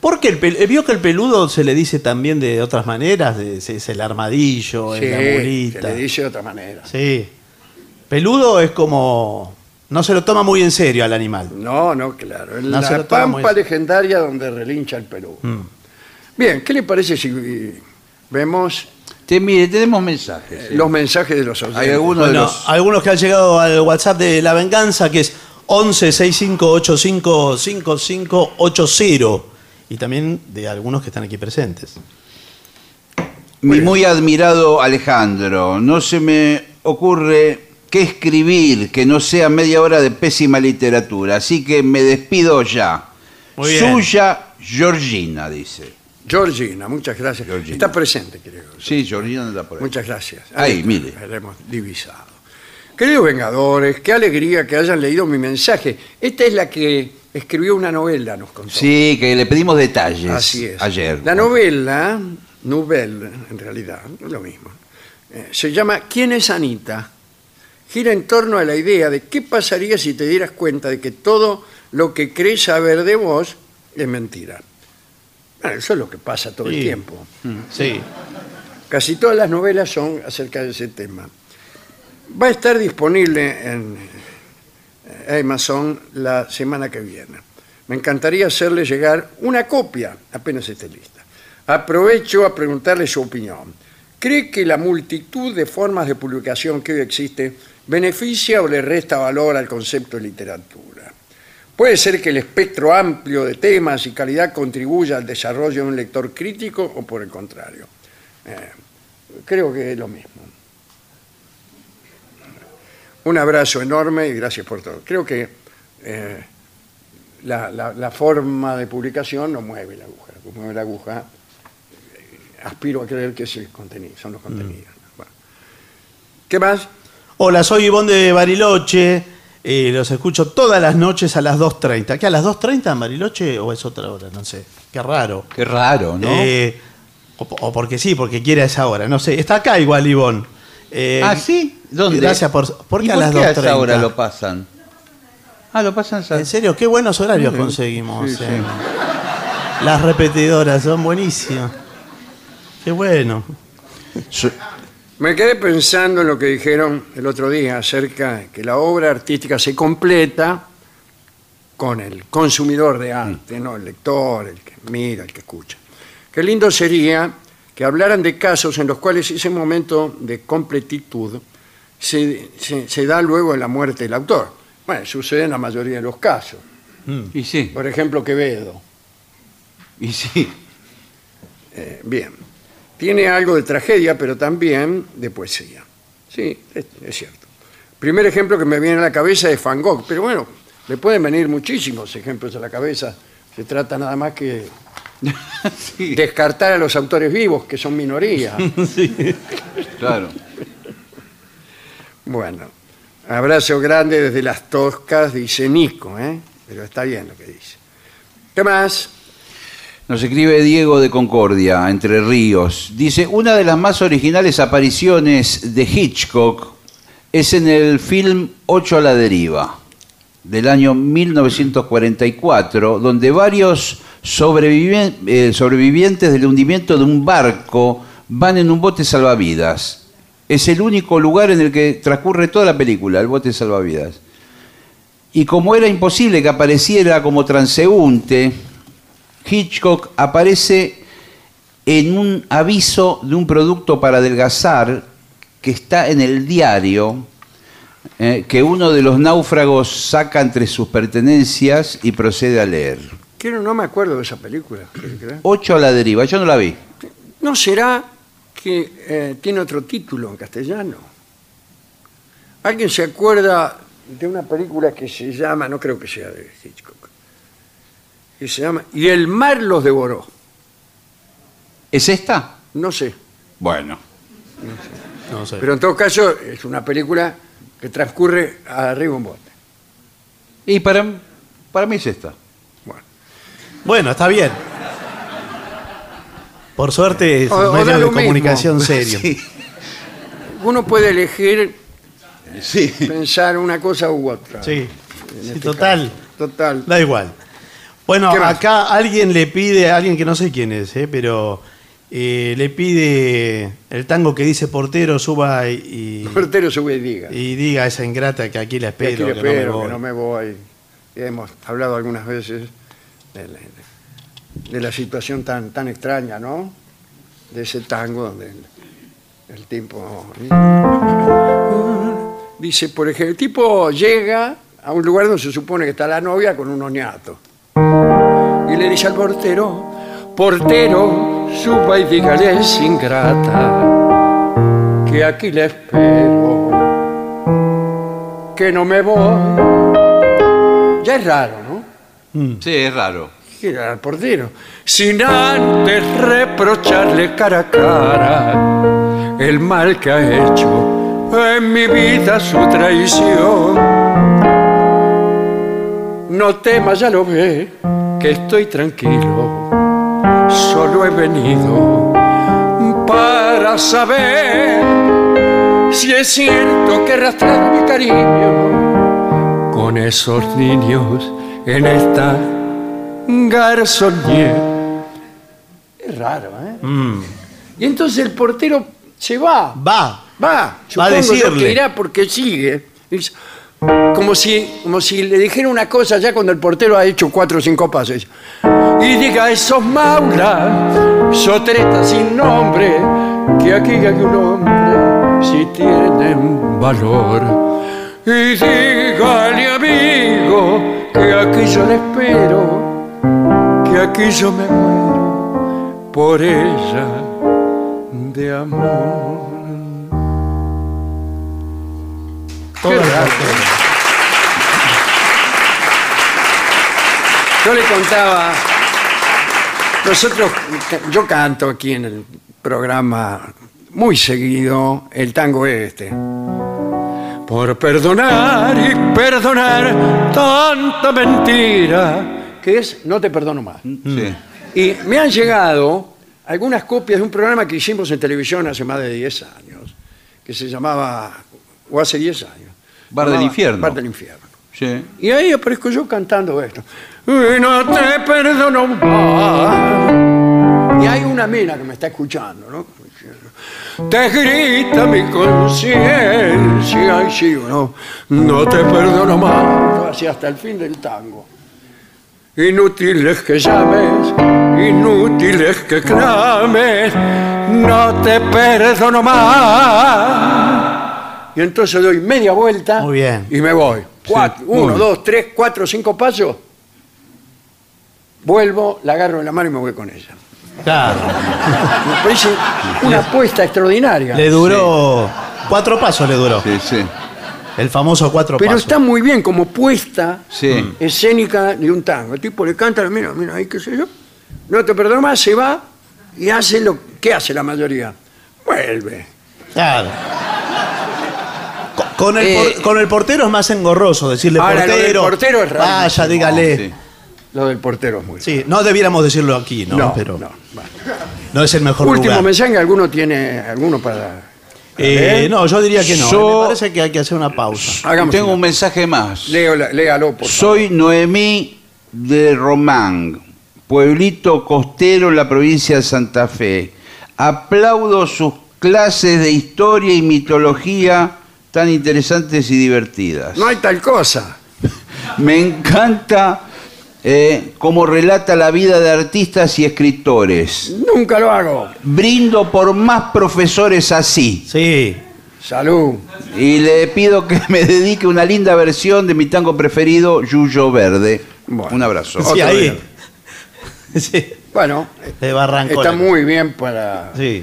Porque el pel- vio que el peludo se le dice también de otras maneras, de- es, es el armadillo, es Sí, la se mulita. le dice de otra manera. Sí. Peludo es como no se lo toma muy en serio al animal. No, no, claro. En No se la lo pampa legendaria donde relincha el Perú. Bien, ¿qué le parece si eh, vemos te, mire, tenemos mensajes. ¿eh? los mensajes de los oyentes? Hay algunos de Bueno, los... algunos que han llegado al WhatsApp de La Venganza, que es 11 6585 5580. Y también de algunos que están aquí presentes. Mi muy admirado Alejandro, no se me ocurre qué escribir que no sea media hora de pésima literatura, así que me despido ya. Muy bien. Suya, Georgina, dice. Georgina, muchas gracias. Georgina. Está presente, creo. Sí, Georgina anda por ahí. Muchas gracias. Ahí, mire. La hemos divisado. Queridos Vengadores, qué alegría que hayan leído mi mensaje. Esta es la que escribió una novela, nos contó. Sí, que le pedimos detalles Así es. ayer. La novela, novela en realidad, es lo mismo, eh, se llama ¿Quién es Anita? Gira en torno a la idea de qué pasaría si te dieras cuenta de que todo lo que crees saber de vos es mentira. Bueno, eso es lo que pasa todo el Sí. tiempo. Sí. Casi todas las novelas son acerca de ese tema. Va a estar disponible en eh, Amazon la semana que viene. Me encantaría hacerle llegar una copia, apenas esté lista. Aprovecho a preguntarle su opinión. ¿Cree que la multitud de formas de publicación que hoy existe beneficia o le resta valor al concepto de literatura? ¿Puede ser que el espectro amplio de temas y calidad contribuya al desarrollo de un lector crítico o por el contrario? Eh, creo que es lo mismo. Un abrazo enorme y gracias por todo. Creo que eh, la, la- la forma de publicación no mueve la aguja. Lo que mueve la aguja, eh, aspiro a creer que es el contenido, son los contenidos. Bueno. ¿Qué más? Hola, soy Ivonne de Bariloche. eh, los escucho todas las noches a las 2.30. ¿Qué, a las 2.30 en Bariloche o es otra hora? No sé. Qué raro. Qué raro, ¿no? Eh, o, o porque sí, porque quiere a esa hora. No sé. Está acá igual, Ivonne. Eh, ah, ¿sí? ¿Dónde? Gracias por... ¿Por ¿Y qué a las qué a esa 2.30? hora lo pasan? Ah, lo pasan a En serio, qué buenos horarios conseguimos. Sí, sí. eh. Las repetidoras son buenísimas. Qué bueno. Me quedé pensando en lo que dijeron el otro día acerca de que la obra artística se completa con el consumidor de arte, ¿no? el lector, el que mira, el que escucha. Qué lindo sería que hablaran de casos en los cuales ese momento de completitud se, se- se da luego en la muerte del autor. Bueno, sucede en la mayoría de los casos. Y sí, Por ejemplo, Quevedo. y sí. Eh, bien. Tiene algo de tragedia, pero también de poesía. Sí, es, es cierto. Primer ejemplo que me viene a la cabeza es Van Gogh, pero bueno, le pueden venir muchísimos ejemplos a la cabeza. Se trata nada más que Sí, descartar a los autores vivos, que son minoría. claro. Bueno, abrazo grande desde las Toscas, dice Nico, ¿eh? pero está bien lo que dice. ¿Qué más? Nos escribe Diego de Concordia, Entre Ríos. Dice, una de las más originales apariciones de Hitchcock es en el film Ocho a la deriva, del año 1944, donde varios eh, sobrevivientes del hundimiento de un barco van en un bote salvavidas. Es el único lugar en el que transcurre toda la película, el bote salvavidas. Y como era imposible que apareciera como transeúnte, Hitchcock aparece en un aviso de un producto para adelgazar que está en el diario, eh, que uno de los náufragos saca entre sus pertenencias y procede a leer. Quiero, no me acuerdo de esa película. Ocho a la deriva, yo no la vi. ¿No será que eh, tiene otro título en castellano? ¿Alguien se acuerda de una película que se llama, no creo que sea de Hitchcock, que se llama Y el mar los devoró? ¿Es esta? No sé, Bueno. No sé. pero en todo caso es una película que transcurre arriba un bote. Y para, para mí es esta. Bueno, Bueno, está bien. Por suerte es O- un o da medio de lo mismo. comunicación serio. Sí. uno puede elegir Sí. pensar una cosa u otra. Sí, este total. caso. Total. Da igual. Bueno, ¿Qué más? acá alguien le pide, alguien que no sé quién es, eh, pero eh, le pide el tango que dice portero, suba y, portero sube y diga. y diga a esa ingrata que aquí la Que espero, aquí que, le espero, no me que voy. no me voy. Y hemos hablado algunas veces de la, de la situación tan, tan extraña, ¿no? De ese tango donde el, el. Dice, por ejemplo, el tipo llega a un lugar donde se supone que está la novia con un oñato. Y le dice al portero, portero, suba y dígale es ingrata, que aquí le espero que no me voy. Ya es raro, ¿no? Sí, es raro. Portero. Sin antes reprocharle cara a cara el mal que ha hecho en mi vida su traición. No temas, ya lo ve, que estoy tranquilo. Solo he venido para saber si es cierto que he arrastrado mi cariño con esos niños en esta garzonier. Es raro, ¿eh? Mm. Y entonces el portero se va, Va. va, Va a supongo decirle. que irá porque sigue. Como si, como si le dijera una cosa ya cuando el portero ha hecho cuatro o cinco pases. y diga esos maulas, sotretas sin nombre, que aquí hay un hombre si tienen valor. Y dígale amigo que aquí yo le espero, aquí yo me muero por ella de amor. Yo le contaba, nosotros, yo canto aquí en el programa muy seguido el tango este. Por perdonar y perdonar tanta mentira, que es no te perdono más. Sí. Y me han llegado algunas copias de un programa que hicimos en televisión hace más de 10 años, que se llamaba, o hace 10 años. Bar del Infierno. Bar del Infierno. Sí. Y ahí aparezco yo cantando esto. Y no te perdono más. Y hay una mina que me está escuchando, ¿no? Te grita mi conciencia, y sí, ¿no? No te perdono más. Así hasta el fin del tango. Inútil es que llames, inútil es que clames, no te perdono más. Y entonces doy media vuelta Muy bien. y me voy. Cuatro, muy uno, bien. dos, tres, cuatro, cinco pasos. Vuelvo, la agarro en la mano y me voy con ella. Claro. Me parece una apuesta extraordinaria. Le duró. Cuatro pasos le duró. Sí, sí. El famoso cuatro Pero pasos. está muy bien como puesta Sí. escénica de un tango. El tipo le canta, mira, mira, ahí qué sé yo. No te perdono más, se va y hace lo que hace la mayoría. Vuelve. Claro. Co- Con el, Eh, por- con el portero es más engorroso decirle Ahora, lo del portero. portero es rarísimo. Vaya, dígale. Sí. Lo del portero es muy Sí, no debiéramos decirlo aquí, ¿no? no, Pero no, bueno. no es el mejor Último lugar. mensaje, ¿alguno tiene alguno para...? Eh, ¿Eh? no, yo diría que no. Yo- Me parece que hay que hacer una pausa. Hagamos Tengo una. un mensaje más. Leo- léalo, por favor. Soy Noemí de Román, pueblito costero en la provincia de Santa Fe. Aplaudo sus clases de historia y mitología tan interesantes y divertidas. No hay tal cosa. Me encanta eh, cómo relata la vida de artistas y escritores. Nunca lo hago. Brindo por más profesores así. Sí. Salud. Y le pido que me dedique una linda versión de mi tango preferido, Yuyo Verde. Bueno. Un abrazo. Sí, ahí. Sí. Bueno, De está muy bien para... Sí.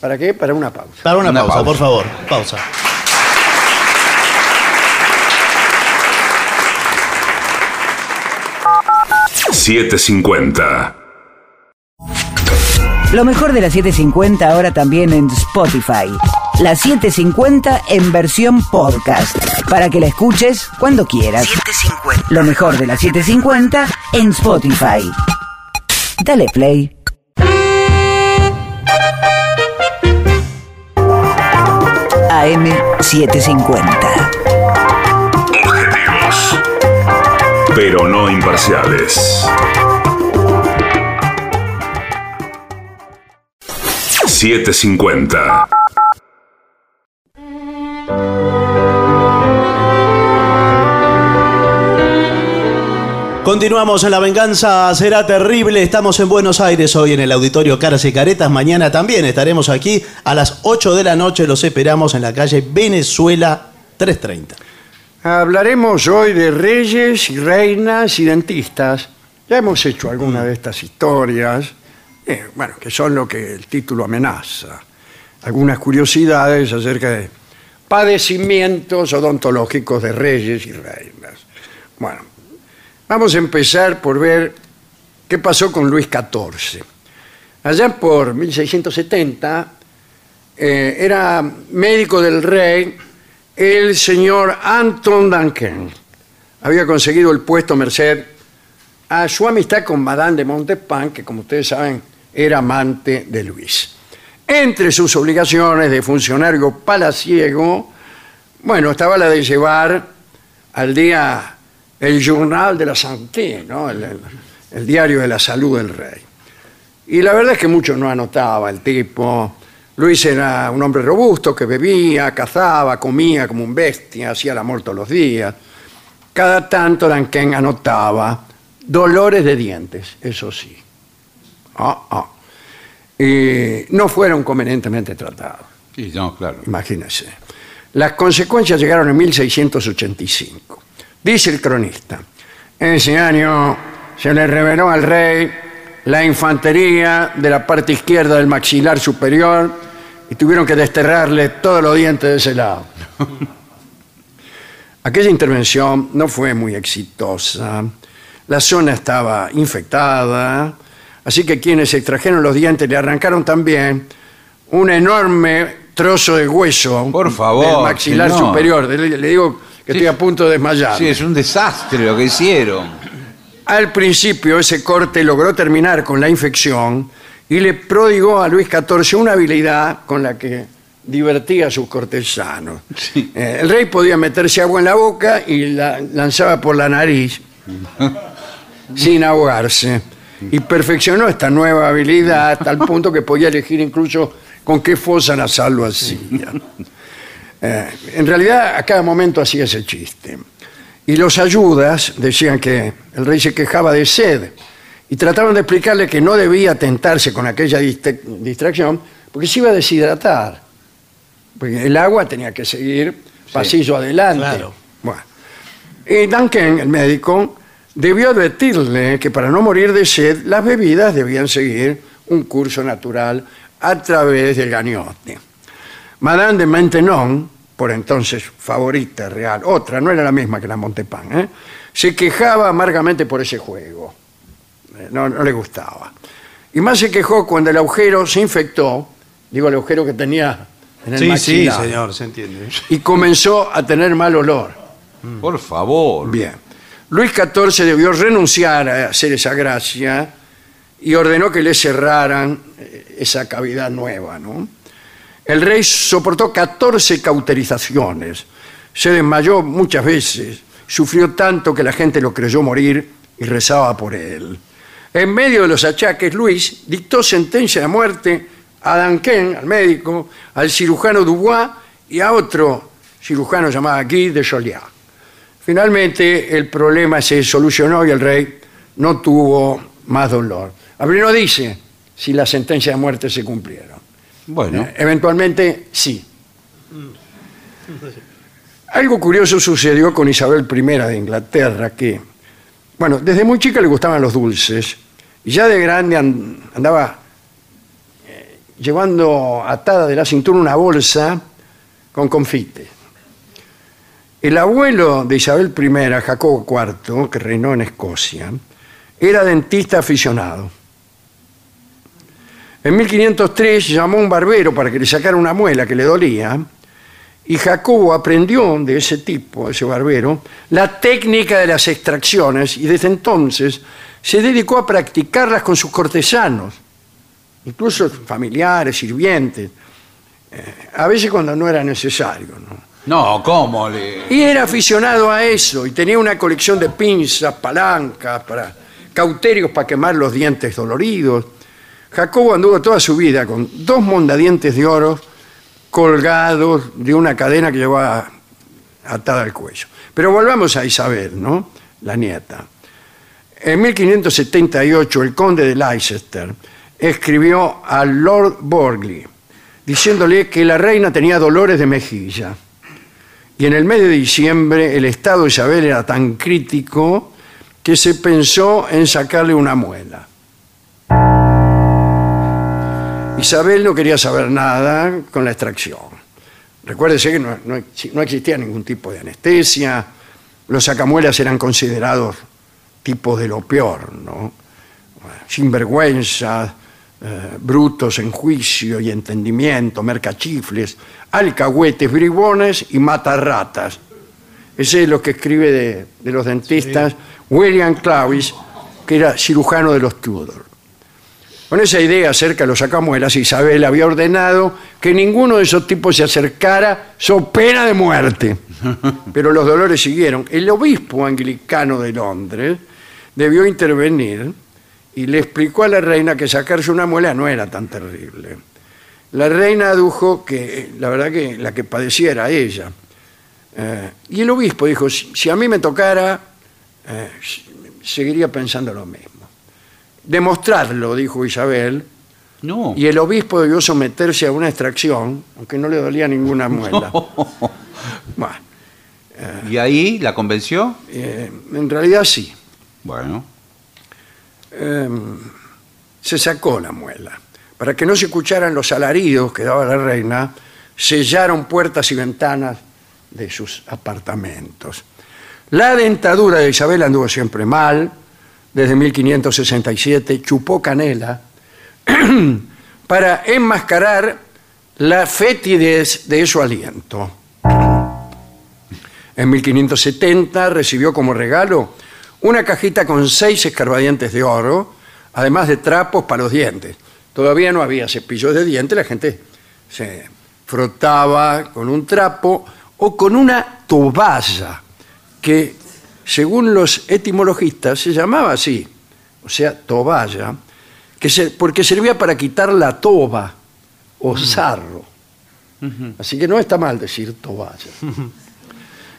¿Para qué? Para una pausa. Para una, Una pausa, pausa. por favor. Pausa. $7.50. Lo mejor de la 750 ahora también en Spotify. La 750 en versión podcast. Para que la escuches cuando quieras. Lo mejor de la 750 en Spotify. Dale play. AM 750. Pero no imparciales. $7.50. Continuamos en La Venganza Será Terrible. Estamos en Buenos Aires hoy en el Auditorio Caras y Caretas. Mañana también estaremos aquí a las 8 de la noche. Los esperamos en la calle Venezuela 330. Hablaremos hoy de reyes y reinas y dentistas. Ya hemos hecho alguna de estas historias, eh, bueno, que son lo que el título amenaza. Algunas curiosidades acerca de padecimientos odontológicos de reyes y reinas. Bueno, vamos a empezar por ver qué pasó con Luis XIV. Allá por 1670 eh, era médico del rey el señor Anton Duncan. Había conseguido el puesto merced a su amistad con Madame de Montespan, que como ustedes saben era amante de Luis. Entre sus obligaciones de funcionario palaciego, bueno, estaba la de llevar al día el Journal de la Santé, el- el diario de la salud del rey. Y la verdad es que mucho no anotaba el tipo. Luis era un hombre robusto que bebía, cazaba, comía como un bestia, hacía el amor todos los días. Cada tanto Duncan anotaba dolores de dientes, eso sí. Ah, ah. Y no fueron convenientemente tratados, Sí, no, claro. imagínense. Las consecuencias llegaron en 1685. Dice el cronista, en ese año se le reveló al rey la infantería de la parte izquierda del maxilar superior y tuvieron que desterrarle todos los dientes de ese lado. Aquella intervención no fue muy exitosa. La zona estaba infectada, así que quienes extrajeron los dientes le arrancaron también un enorme trozo de hueso Por favor, del maxilar señor. superior. Le, le digo que Sí. estoy a punto de desmayar. Sí, es un desastre lo que hicieron. Al principio ese corte logró terminar con la infección y le prodigó a Luis XIV una habilidad con la que divertía a sus cortesanos. Sí. Eh, el rey podía meterse agua en la boca y la lanzaba por la nariz sin ahogarse. Y perfeccionó esta nueva habilidad a tal punto que podía elegir incluso con qué fosa nasal lo hacía. Eh, en realidad, a cada momento hacía ese chiste. Y los ayudas decían que el rey se quejaba de sed y trataban de explicarle que no debía tentarse con aquella distracción porque se iba a deshidratar. Porque el agua tenía que seguir pasillo adelante. Claro. Bueno. Y Duncan, el médico, debió advertirle que para no morir de sed, las bebidas debían seguir un curso natural a través del gañote. Madame de Maintenon, por entonces favorita real, otra, no era la misma que la Montepán, ¿eh? se quejaba amargamente por ese juego. Eh, No, no le gustaba. Y más se quejó cuando el agujero se infectó, digo el agujero que tenía en el Sí, sí, señor, se entiende. y comenzó a tener mal olor. Por favor. Bien. Luis XIV debió renunciar a hacer esa gracia y ordenó que le cerraran eh, esa cavidad nueva. ¿no? El rey soportó 14 cauterizaciones, se desmayó muchas veces, sufrió tanto que la gente lo creyó morir y rezaba por él. En medio de los achaques, Luis dictó sentencia de muerte a Danquin, al médico, al cirujano Dubois y a otro cirujano llamado Guy de Joliat. Finalmente el problema se solucionó y el rey no tuvo más dolor. Abril no dice si la sentencia de muerte se cumplieron. Bueno, Eh, Eventualmente sí. Algo curioso sucedió con Isabel I de Inglaterra, que, bueno, desde muy chica le gustaban los dulces, y ya de grande an- andaba eh, llevando atada de la cintura una bolsa con confites. El abuelo de Isabel I, Jacobo IV, que reinó en Escocia, era dentista aficionado. En 1503 llamó a un barbero para que le sacara una muela que le dolía y Jacobo aprendió de ese tipo, ese barbero, la técnica de las extracciones y desde entonces se dedicó a practicarlas con sus cortesanos, incluso familiares, sirvientes, eh, a veces cuando no era necesario. ¿no? no, ¿cómo le.? Y era aficionado a eso y tenía una colección de pinzas, palancas, para cauterios para quemar los dientes doloridos. Jacobo anduvo toda su vida con dos mondadientes de oro colgados de una cadena que llevaba atada al cuello. Pero volvamos a Isabel, ¿no? La nieta. En 1578 el conde de Leicester escribió a Lord Borgley diciéndole que la reina tenía dolores de mejilla. Y en el mes de diciembre el estado de Isabel era tan crítico que se pensó en sacarle una muela. Isabel no quería saber nada con la extracción. Recuérdese que no, no ex- no existía ningún tipo de anestesia, los sacamuelas eran considerados tipos de lo peor, ¿no? Sinvergüenzas, eh, brutos en juicio y entendimiento, mercachifles, alcahuetes, bribones y matarratas. Ese es lo que escribe de, de los dentistas William Clavis, que era cirujano de los Tudor. Con esa idea acerca de los sacamuelas, Isabel había ordenado que ninguno de esos tipos se acercara, so pena de muerte. Pero los dolores siguieron. El obispo anglicano de Londres debió intervenir y le explicó a la reina que sacarse una muela no era tan terrible. La reina adujo que la verdad que la que padecía era ella. Eh, y el obispo dijo, si, si a mí me tocara, eh, seguiría pensando lo mismo. Demostrarlo, dijo Isabel, No. y el obispo debió someterse a una extracción, aunque no le dolía ninguna muela. Bueno, ¿Y ahí la convenció? eh, en realidad sí. Bueno. Eh, se sacó la muela. Para que no se escucharan los alaridos que daba la reina, sellaron puertas y ventanas de sus apartamentos. La dentadura de Isabel anduvo siempre mal. Desde 1567 chupó canela para enmascarar la fetidez de su aliento. En 1570 recibió como regalo una cajita con seis escarbadientes de oro, además de trapos para los dientes. Todavía no había cepillos de dientes, la gente se frotaba con un trapo o con una toalla, que según los etimologistas se llamaba así, o sea, toballa, que se- porque servía para quitar la toba o sarro. Así que no está mal decir toballa.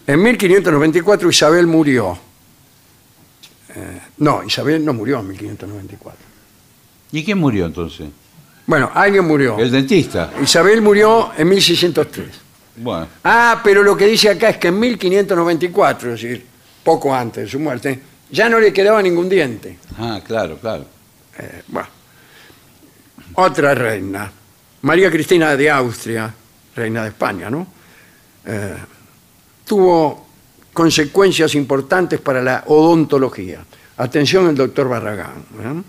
En 1594 Isabel murió. Eh, no, Isabel no murió en 1594. ¿Y quién murió entonces? Bueno, alguien murió. El dentista. Isabel murió en 1603. Bueno. Ah, pero lo que dice acá es que en 1594, es decir, poco antes de su muerte, ya no le quedaba ningún diente. Ah, claro, claro. Eh, bueno. Otra reina, María Cristina de Austria, reina de España, ¿no? Eh, tuvo consecuencias importantes para la odontología. Atención el doctor Barragán. ¿eh?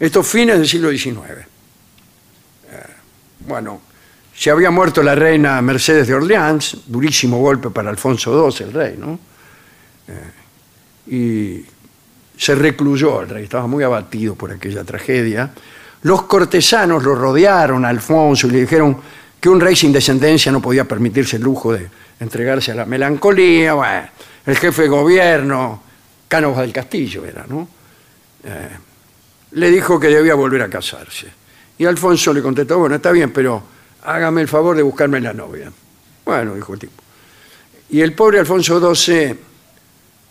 Estos fines del siglo XIX. Eh, bueno, se había muerto la reina Mercedes de Orleans, durísimo golpe para Alfonso II, el rey, ¿no? Eh, y se recluyó el rey, estaba muy abatido por aquella tragedia. Los cortesanos lo rodearon a Alfonso y le dijeron que un rey sin descendencia no podía permitirse el lujo de entregarse a la melancolía. El jefe de gobierno, Cánovas del Castillo era, ¿no? Eh, le dijo que debía volver a casarse. Y Alfonso le contestó, bueno, está bien, pero hágame el favor de buscarme la novia. Bueno, dijo el tipo. Y el pobre Alfonso XII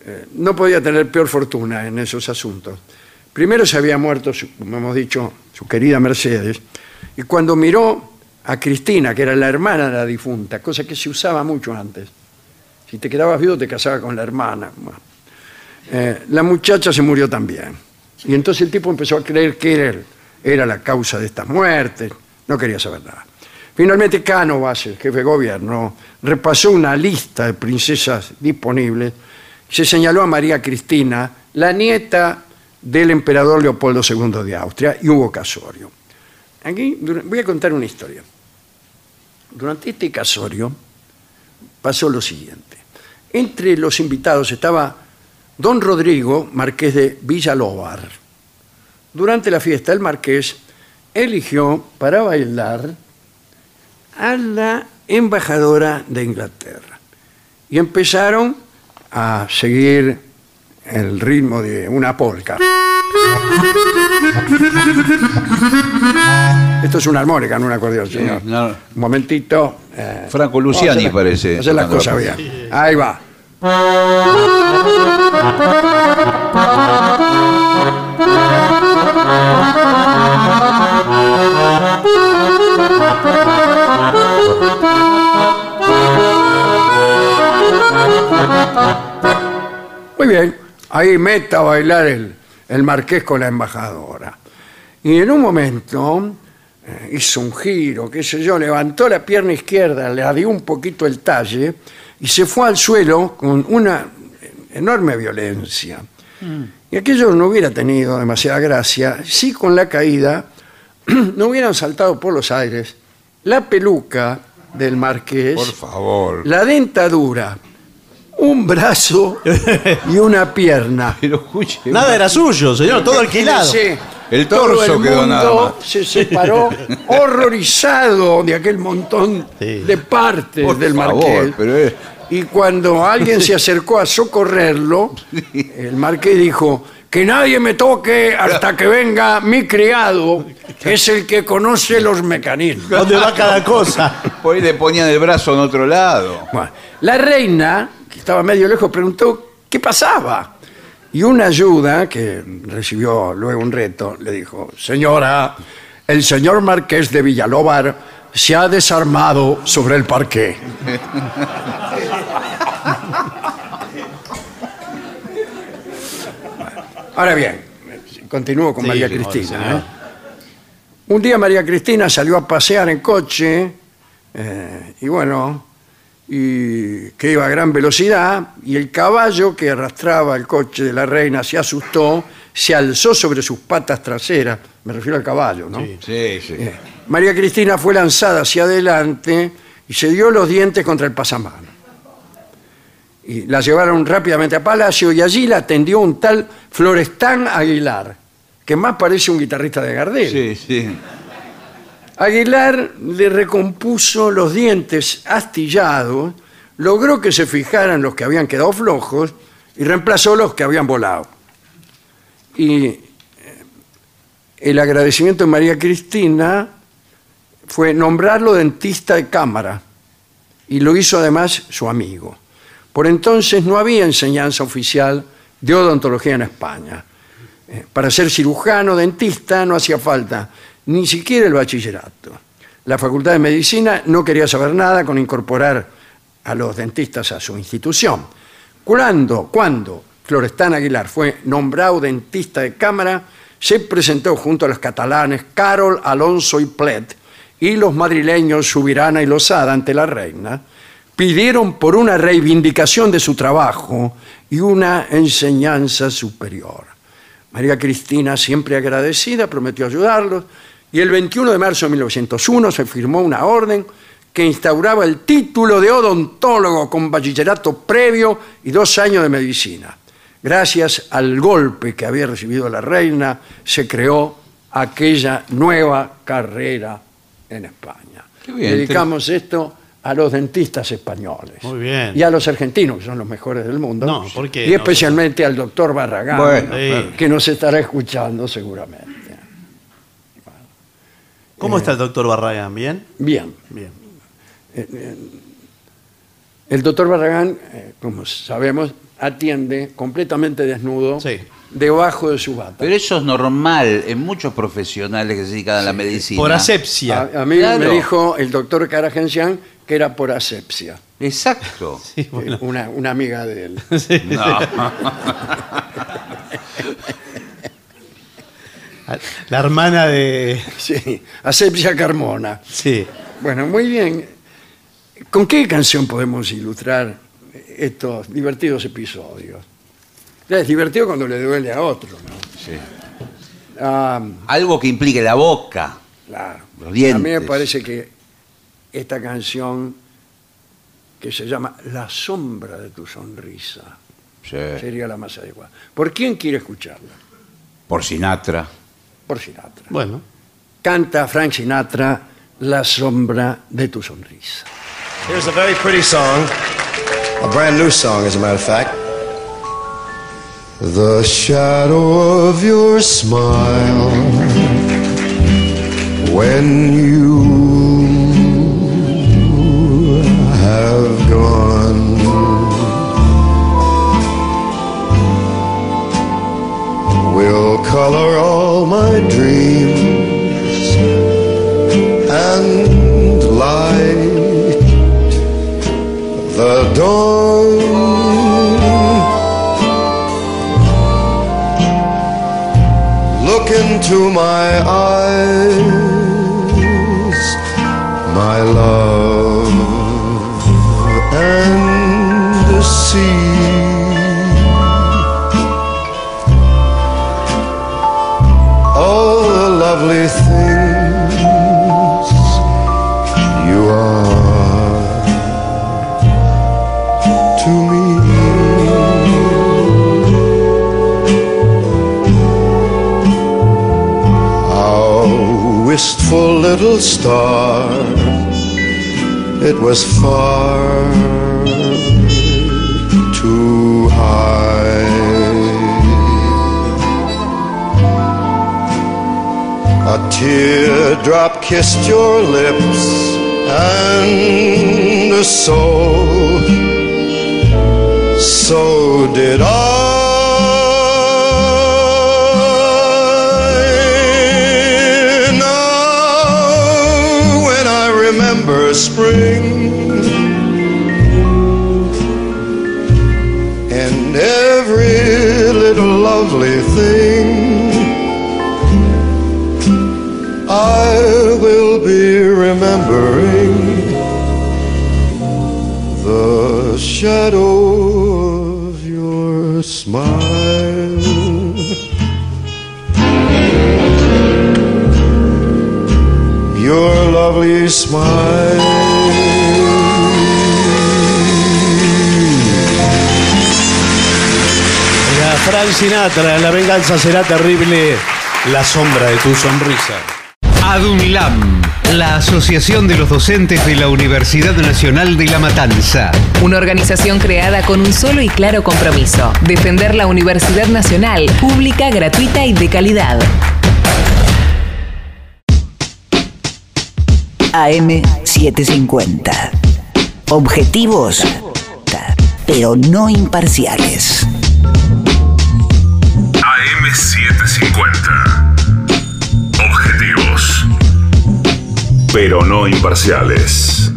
eh, no podía tener peor fortuna en esos asuntos. Primero se había muerto, su- como hemos dicho, su querida Mercedes, y cuando miró a Cristina, que era la hermana de la difunta, cosa que se usaba mucho antes, si te quedabas viudo te casabas con la hermana. Eh, la muchacha se murió también. Y entonces el tipo empezó a creer que era, era la causa de estas muertes, no quería saber nada. Finalmente Cánovas, el jefe de gobierno, repasó una lista de princesas disponibles, se señaló a María Cristina, la nieta del emperador Leopoldo II de Austria, y hubo casorio. Aquí voy a contar una historia. Durante este casorio pasó lo siguiente. Entre los invitados estaba don Rodrigo, marqués de Villalóvar. Durante la fiesta, el marqués eligió para bailar a la embajadora de Inglaterra. Y empezaron a seguir el ritmo de una polca. Esto es una armónica, no un acordeón, señor. no. Un momentito. eh, Franco Luciani parece. Hacer las tocando la cosas bien. Ahí va. Muy bien, ahí meta a bailar el, el marqués con la embajadora. Y en un momento eh, hizo un giro, qué sé yo, levantó la pierna izquierda, le dio un poquito el talle y se fue al suelo con una enorme violencia. Y aquello no hubiera tenido demasiada gracia si con la caída no hubieran saltado por los aires la peluca del marqués, Por favor. la dentadura, un brazo y una pierna. Pero escuche. Nada era suyo, señor, todo alquilado. Sí, El todo torso el quedó mundo nada más. se separó horrorizado de aquel montón Sí. de partes Por del favor, marqués. pero es- Y cuando alguien se acercó a socorrerlo, el marqués dijo, que nadie me toque hasta que venga mi criado, que es el que conoce los mecanismos. ¿Dónde va cada cosa? Por ahí le ponían el brazo en otro lado. Bueno, la reina, que estaba medio lejos, preguntó qué pasaba. Y una ayuda, que recibió luego un reto, le dijo, señora, el señor marqués de Villalóbar se ha desarmado sobre el parqué. Ahora bien, continúo con Sí, María Cristina. ¿eh? Un día María Cristina salió a pasear en coche eh, y bueno, y que iba a gran velocidad y el caballo que arrastraba el coche de la reina se asustó, se alzó sobre sus patas traseras, me refiero al caballo, ¿no? Sí. Sí, sí. Eh, María Cristina fue lanzada hacia adelante y se dio los dientes contra el pasamano. Y la llevaron rápidamente a Palacio y allí la atendió un tal Florestán Aguilar, que más parece un guitarrista de Gardel. Sí, sí. Aguilar le recompuso los dientes astillados, logró que se fijaran los que habían quedado flojos y reemplazó los que habían volado. Y eh, el agradecimiento de María Cristina fue nombrarlo dentista de cámara y lo hizo además su amigo. Por entonces no había enseñanza oficial de odontología en España. Eh, Para ser cirujano, dentista, no hacía falta ni siquiera el bachillerato. La Facultad de Medicina no quería saber nada con incorporar a los dentistas a su institución. Cuando, cuando Florestán Aguilar fue nombrado dentista de cámara, se presentó junto a los catalanes Carol, Alonso y Plet y los madrileños Subirana y Lozada ante la reina, pidieron por una reivindicación de su trabajo y una enseñanza superior. María Cristina, siempre agradecida, prometió ayudarlos y el 21 de marzo de 1901 se firmó una orden que instauraba el título de odontólogo con bachillerato previo y dos años de medicina. Gracias al golpe que había recibido la reina, se creó aquella nueva carrera en España. Qué bien, Dedicamos esto a los dentistas españoles. Muy bien. Y a los argentinos, que son los mejores del mundo. No, ¿por qué? Y No, especialmente al doctor Barragán, Bueno, Sí. que nos estará escuchando seguramente. ¿Cómo está el doctor Barragán? ¿Bien? Bien. Bien. El doctor Barragán, eh, como sabemos, atiende completamente desnudo Sí. debajo de su bata. Pero eso es normal en muchos profesionales que se dedican a la medicina. Por asepsia. A, a mí Claro. me dijo el doctor Karagensian que era por asepsia, Exacto. Sí, bueno. eh, una, una amiga de él. Sí. No. La hermana de. Sí, asepsia Carmona. Sí. Bueno, muy bien. ¿Con qué canción podemos ilustrar estos divertidos episodios? Es divertido cuando le duele a otro, ¿no? Sí. Ah, Algo que implique la boca. claro. Los A mí me dientes. parece que esta canción que se llama La sombra de tu sonrisa Sí. sería la más adecuada. ¿Por quién quiere escucharla? Por Sinatra. Por Sinatra. Bueno. Canta Frank Sinatra La sombra de tu sonrisa. Here's a very pretty song, a brand new song, as a matter of fact. The shadow of your smile when you into my eyes, my love, and see all star, it was far too high. A teardrop kissed your lips, and so, so did I. remember spring and every little lovely thing. I will be remembering the shadow of your smile. Your lovely smile. Frank Sinatra, la venganza será terrible, la sombra de tu sonrisa. ADUNLAM, la Asociación de los Docentes de la Universidad Nacional de La Matanza. Una organización creada con un solo y claro compromiso, defender la Universidad Nacional, pública, gratuita y de calidad. AM750. Objetivos, pero no imparciales. Pero no imparciales.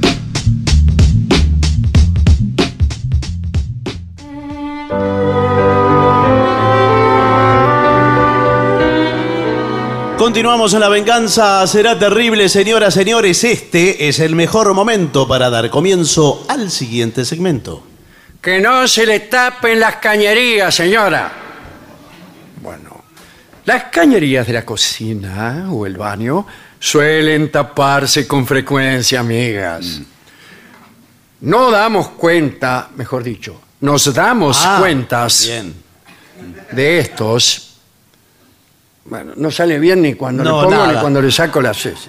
Continuamos en la venganza, será terrible, señoras, señores. Este es el mejor momento para dar comienzo al siguiente segmento. Que no se le tapen las cañerías, señora. Bueno, las cañerías de la cocina o el baño suelen taparse con frecuencia, amigas. No damos cuenta, mejor dicho, nos damos Ah, cuentas Bien. de estos. Bueno, no sale bien ni cuando No, le pongo nada. ni cuando le saco las heces.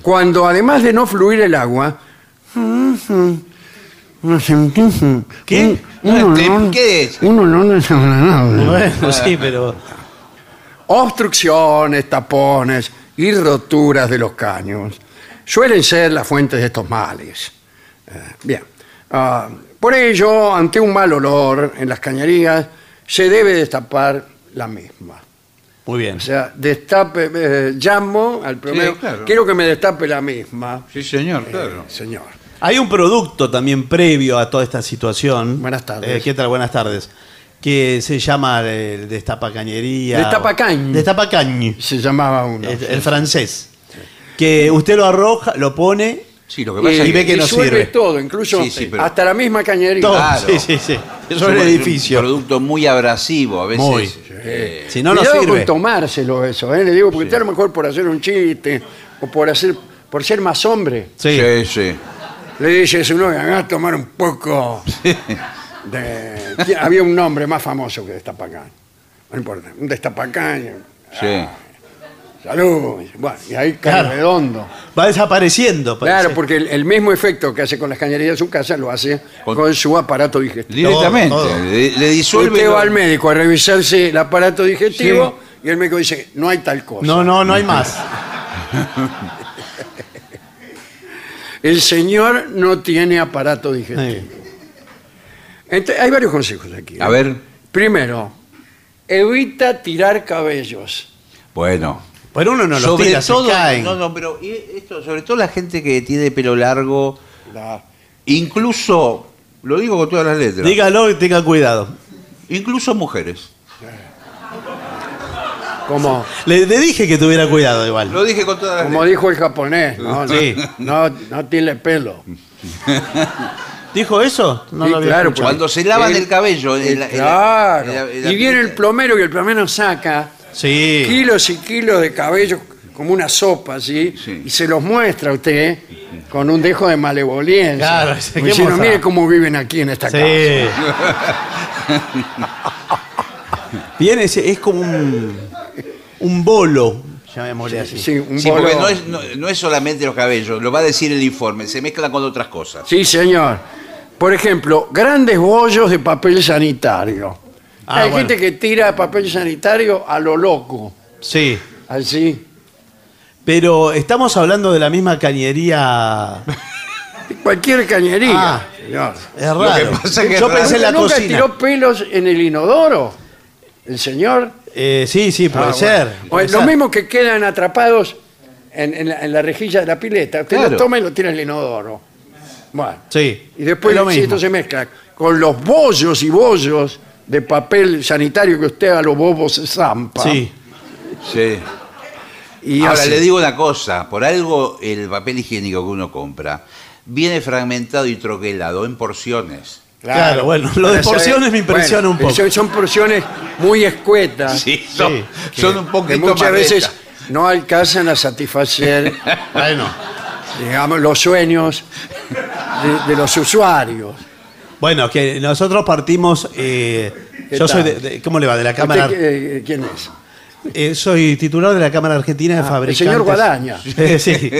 Cuando además de no fluir el agua. ¿Qué? Un ¿Qué- olor- qué es? Un olor desagradable. Bueno, sí, pero. Obstrucciones, tapones y roturas de los caños suelen ser las fuentes de estos males. Eh, bien. Ah, por ello, ante un mal olor en las cañerías, se debe destapar la misma. Muy bien. O sea, destape, eh, llamo al primero, claro. quiero que me destape la misma, Sí, señor, claro. señor. Hay un producto también previo a toda esta situación. Buenas tardes. Eh, ¿Qué tal? Buenas tardes. Que se llama eh, destapacañería. Destapacañ. Destapacañ. Se llamaba uno. El, el francés. Que usted lo arroja, lo pone. Sí, lo que y, pasa es y ve que no sirve. todo, incluso Sí, sí, pero- hasta la misma cañería. Todo. Claro. Sí, sí, sí. es un edificio. producto muy abrasivo a veces. Muy. eh, Si no, no Cuidado sirve. con tomárselo eso, ¿eh? le digo, porque usted a lo mejor por hacer un chiste o por hacer por ser más hombre, Sí. sí, sí. le dice a su novia, "Anda a tomar un poco de... ¿Quién- Había un nombre más famoso que Destapacán. No importa, un Destapacán. sí. Salud. Bueno, y ahí cae Claro. redondo. Va desapareciendo. Claro, porque el, el mismo efecto que hace con las cañerías de su casa lo hace Con- con, su aparato digestivo. Directamente. Todo, todo. Le, le disuelve. Usted lo- va al médico a revisarse el aparato digestivo y el médico dice, no hay tal cosa. No, no, no hay más. El señor no tiene aparato digestivo. Sí. Ent- hay varios consejos aquí. ¿eh? A ver, Primero, evita tirar cabellos. bueno. Pero uno no los sobre tira, se todo, caen. no, no, pero y esto, sobre todo la gente que tiene pelo largo, La- incluso, lo digo con todas las letras, Dígalo y tenga cuidado. incluso mujeres. como, Le, le dije que tuviera cuidado igual. Lo dije con todas las como letras. dijo el japonés, no, Sí. no, no tiene pelo. ¿Dijo eso? No Sí, lo había claro, escuchado. Cuando se lavan el cabello. claro. y viene el plomero y el plomero saca Sí. kilos y kilos de cabello como una sopa, ¿sí? Sí. Y se los muestra a usted con un dejo de malevolencia. Claro, sí, Como ¿qué diciendo, mire cómo viven aquí en esta Sí. casa. Viene, ese- es como un, un bolo, llamémosle así. Sí, un Sí, bolo- porque no es, no, no es solamente los cabellos, lo va a decir el informe, se mezcla con otras cosas. Sí, señor. Por ejemplo, grandes bollos de papel sanitario. Ah, Hay bueno. gente que tira papel sanitario a lo loco, Sí. así. Pero estamos hablando de la misma cañería. Cualquier cañería, Ah. señor. Es raro. que pasa es que Yo es raro. pensé en la ¿Nunca cocina. tiró pelos en el inodoro? ¿El señor? Eh, sí, sí, puede Ah, ser. bueno. puede O lo ser. mismo que quedan atrapados en, en la, en la rejilla de la pileta. Usted Claro. lo toma y lo tira en el inodoro. Bueno. Sí. Y después Es lo mismo. esto se mezcla con los bollos y bollos de papel sanitario que usted a los bobos se zampa. Sí. Sí. Y Ahora le digo una cosa, por algo el papel higiénico que uno compra viene fragmentado y troquelado en porciones. Claro, bueno, lo de saber- porciones me impresiona un poco. Son, son porciones muy escuetas. Sí, son, Sí, son un que poquito muchas marretas. veces no alcanzan a satisfacer, Bueno. Digamos, los sueños de, de los usuarios. Bueno, que nosotros partimos. eh, ¿Qué yo soy tal? de, de- ¿Cómo le va? De la Cámara. ¿Usted qué- ¿Quién es? eh, soy titular de la Cámara Argentina de Ah, el Fabricantes. señor Guadaña. Eh, sí.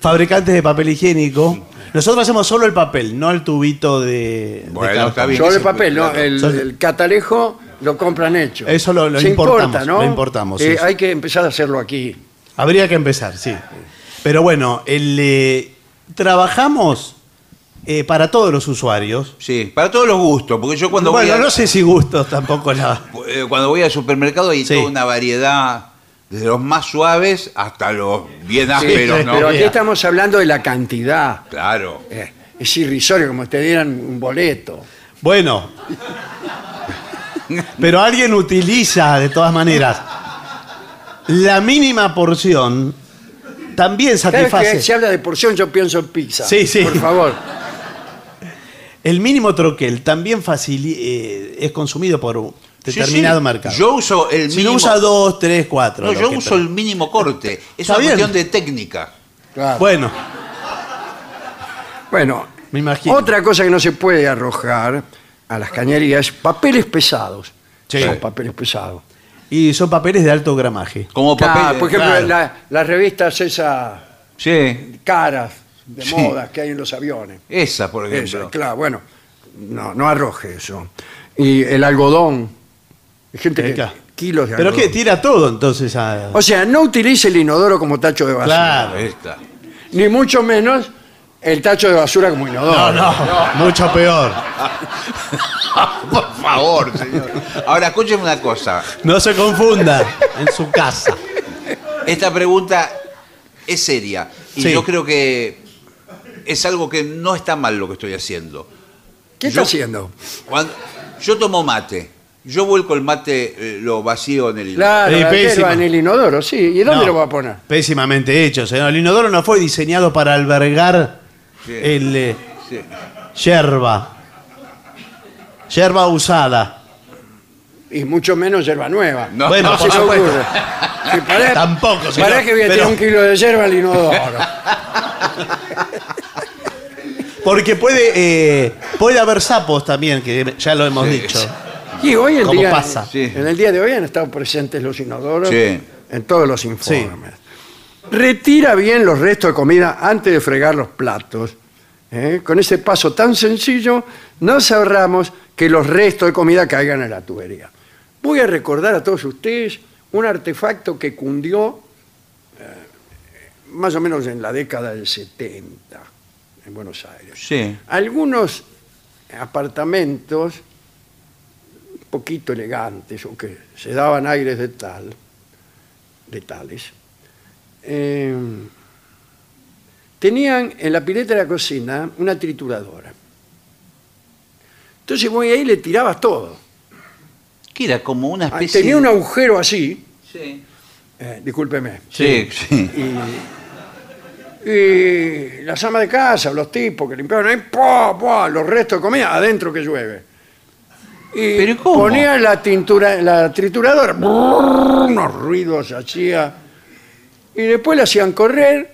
Fabricantes de papel higiénico. Nosotros hacemos solo el papel, no el tubito de. de Bueno, cartón. está bien. Sobre ese- el papel, ¿no? claro. El, catalejo lo compran hecho. Eso lo- lo Se importamos, importa, ¿no? lo importamos, sí, Eh, sí. Hay que empezar a hacerlo aquí. Habría que empezar, sí. Pero bueno, el, eh, trabajamos eh, para todos los usuarios. Sí, para todos los gustos, porque yo cuando bueno, voy a- no sé si gustos tampoco la. eh, cuando voy al supermercado hay Sí. toda una variedad, desde los más suaves hasta los bien Sí, ásperos, ¿no? Pero aquí estamos hablando de la cantidad. Claro. Eh, es irrisorio como te dieran un boleto. Bueno. Pero alguien utiliza, de todas maneras, la mínima porción también satisface. se habla de porción yo pienso en pizza. Sí, sí. Por favor. El mínimo troquel también facili- eh, es consumido por un determinado sí. mercado. Yo uso el si mínimo. no usa dos, tres, cuatro. No, yo uso el mínimo corte. Es una bien. cuestión de técnica. Claro. Bueno, Bueno, me imagino. otra cosa que no se puede arrojar a las cañerías es papeles pesados. Sí. Son papeles pesados. Y son papeles de alto gramaje. Como Claro, papel. por ejemplo, claro. la- las revistas esas Sí, caras de Sí. moda que hay en los aviones. esa, por Esa, ejemplo. claro, bueno, no, no arroje eso. Y el algodón. Hay gente que. Claro. Kilos de Pero algodón. que tira todo entonces a... O sea, no utilice el inodoro como tacho de basura. Claro. Esta. Ni mucho menos el tacho de basura como inodoro. No, no, mucho peor. Por favor, señor. Ahora, escúcheme una cosa. No se confunda en su casa. Esta pregunta es seria. Y Sí. yo creo que es algo que no está mal lo que estoy haciendo. ¿Qué está Yo- haciendo? Cuando, yo tomo mate. Yo vuelco el mate, eh, lo vacío en el... Claro, Sí, la pésima. hierba en el inodoro, sí. ¿Y dónde No, lo va a poner? Pésimamente hecho, señor. El inodoro no fue diseñado para albergar Sí. el eh, Sí. yerba. Yerba usada. Y mucho menos hierba nueva. No, Bueno, no, se por me supuesto. ocurre. Sí, pará- Tampoco, señor, pará que voy a pero- tirar un kilo de hierba al inodoro. Porque puede, eh, puede haber sapos también, que ya lo hemos Sí, dicho. sí. Y hoy en ¿Cómo día, pasa? Sí. en el día de hoy han estado presentes los inodoros Sí. en todos los informes. Retira bien los restos de comida antes de fregar los platos. ¿eh? Con ese paso tan sencillo, nos ahorramos que los restos de comida caigan en la tubería. Voy a recordar a todos ustedes un artefacto que cundió eh, más o menos en la década del 70 en Buenos Aires Sí. algunos apartamentos un poquito elegantes o que se daban aires de tal, de tales, eh, tenían en la pileta de la cocina una trituradora. Entonces voy ahí y le tirabas todo. Que era como una Ah, especie Tenía un de- agujero así, Sí. eh, discúlpeme, Sí, sí. y las amas de casa, los tipos que limpiaban ahí, ¡pua, pua! los restos de comida adentro que llueve. Y ¿Pero cómo? ponía la tintura, la trituradora, brrr, unos ruidos hacía, y después la hacían correr,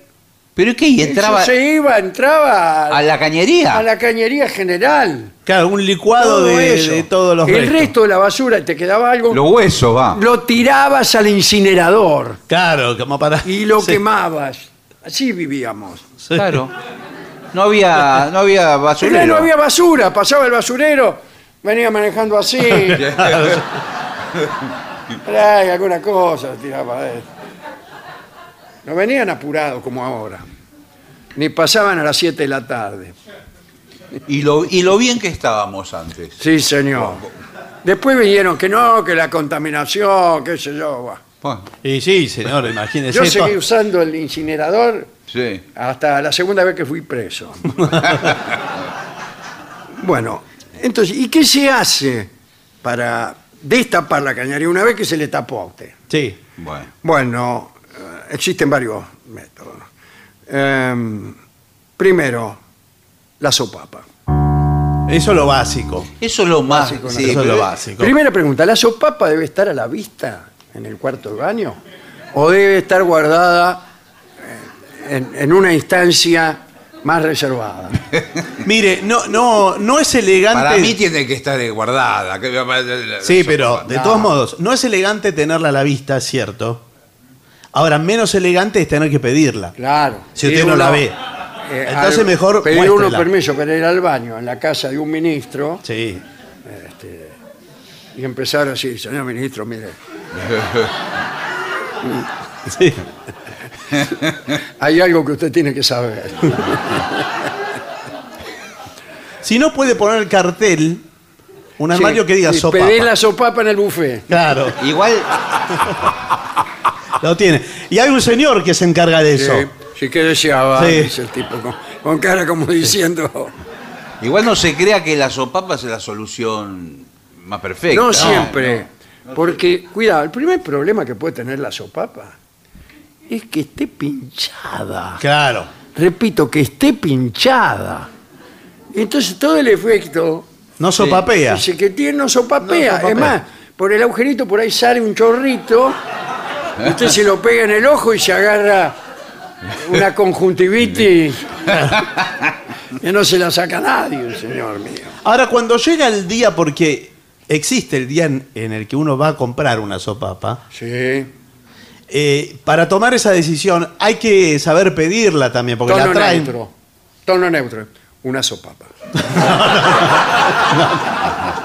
¿Pero qué? ¿Y entraba se iba, entraba a la cañería? a la cañería general. Claro, un licuado Todo de, eso. de todos los El restos. resto de la basura, te quedaba algo, Los huesos, va. lo tirabas al incinerador Claro, como para. y lo Sí, quemabas. Así vivíamos. sí. Claro. No había, no había Pero basurero. no había basura, pasaba el basurero, venía manejando así. Ay, alguna cosa tiraba de No venían apurados como ahora. Ni pasaban a las 7 de la tarde. Y lo, y lo bien que estábamos antes. Sí, señor. Después vinieron que no, que la contaminación, qué sé yo. va. Bueno, Y sí, señor, imagínese. Yo esto. seguí usando el incinerador sí. hasta la segunda vez que fui preso. bueno, entonces, ¿y qué se hace para destapar la cañería una vez que se le tapó a usted? Sí. Bueno. Bueno, existen varios métodos. Em, primero, la sopapa. Eso es lo básico. Eso es lo más. Básico, Eso es lo básico. Primera pregunta, ¿la sopapa debe estar a la vista en el cuarto del baño? ¿O debe estar guardada eh, en, en una instancia más reservada? Mire, no, no, no es elegante. Para mí tiene que estar guardada. Sí, pero de No. todos modos, no es elegante tenerla a la vista, es cierto. Ahora, menos elegante es tener que pedirla. Claro. Si usted no la ve. eh, Entonces al- mejor Pedir uno muéstrela. permiso para ir al baño en la casa de un ministro Sí. y empezar así, señor ministro, mire, sí. hay algo que usted tiene que saber. Si no puede poner el cartel, un armario Sí, que diga y sopa. Pedir la sopapa en el buffet. Claro, Igual, lo tiene. Y hay un señor que se encarga de eso. Sí, sí que deseaba, Sí. dice el tipo, con, con cara como diciendo... igual no se crea que la sopapa es la solución más perfecta. No siempre. Porque, cuidado, el primer problema que puede tener la sopapa es que esté pinchada. Claro. Repito, que esté pinchada. Entonces todo el efecto No sopapea. dice que tiene no sopapea. No sopapea. Es más, por el agujerito por ahí sale un chorrito. Usted se lo pega en el ojo y se agarra una conjuntivitis que no se la saca nadie, señor mío. Ahora, cuando llega el día, porque existe el día en, en el que uno va a comprar una sopapa, Sí. eh, para tomar esa decisión hay que saber pedirla también, porque Tono la traen. neutro. Tono neutro. Una sopapa.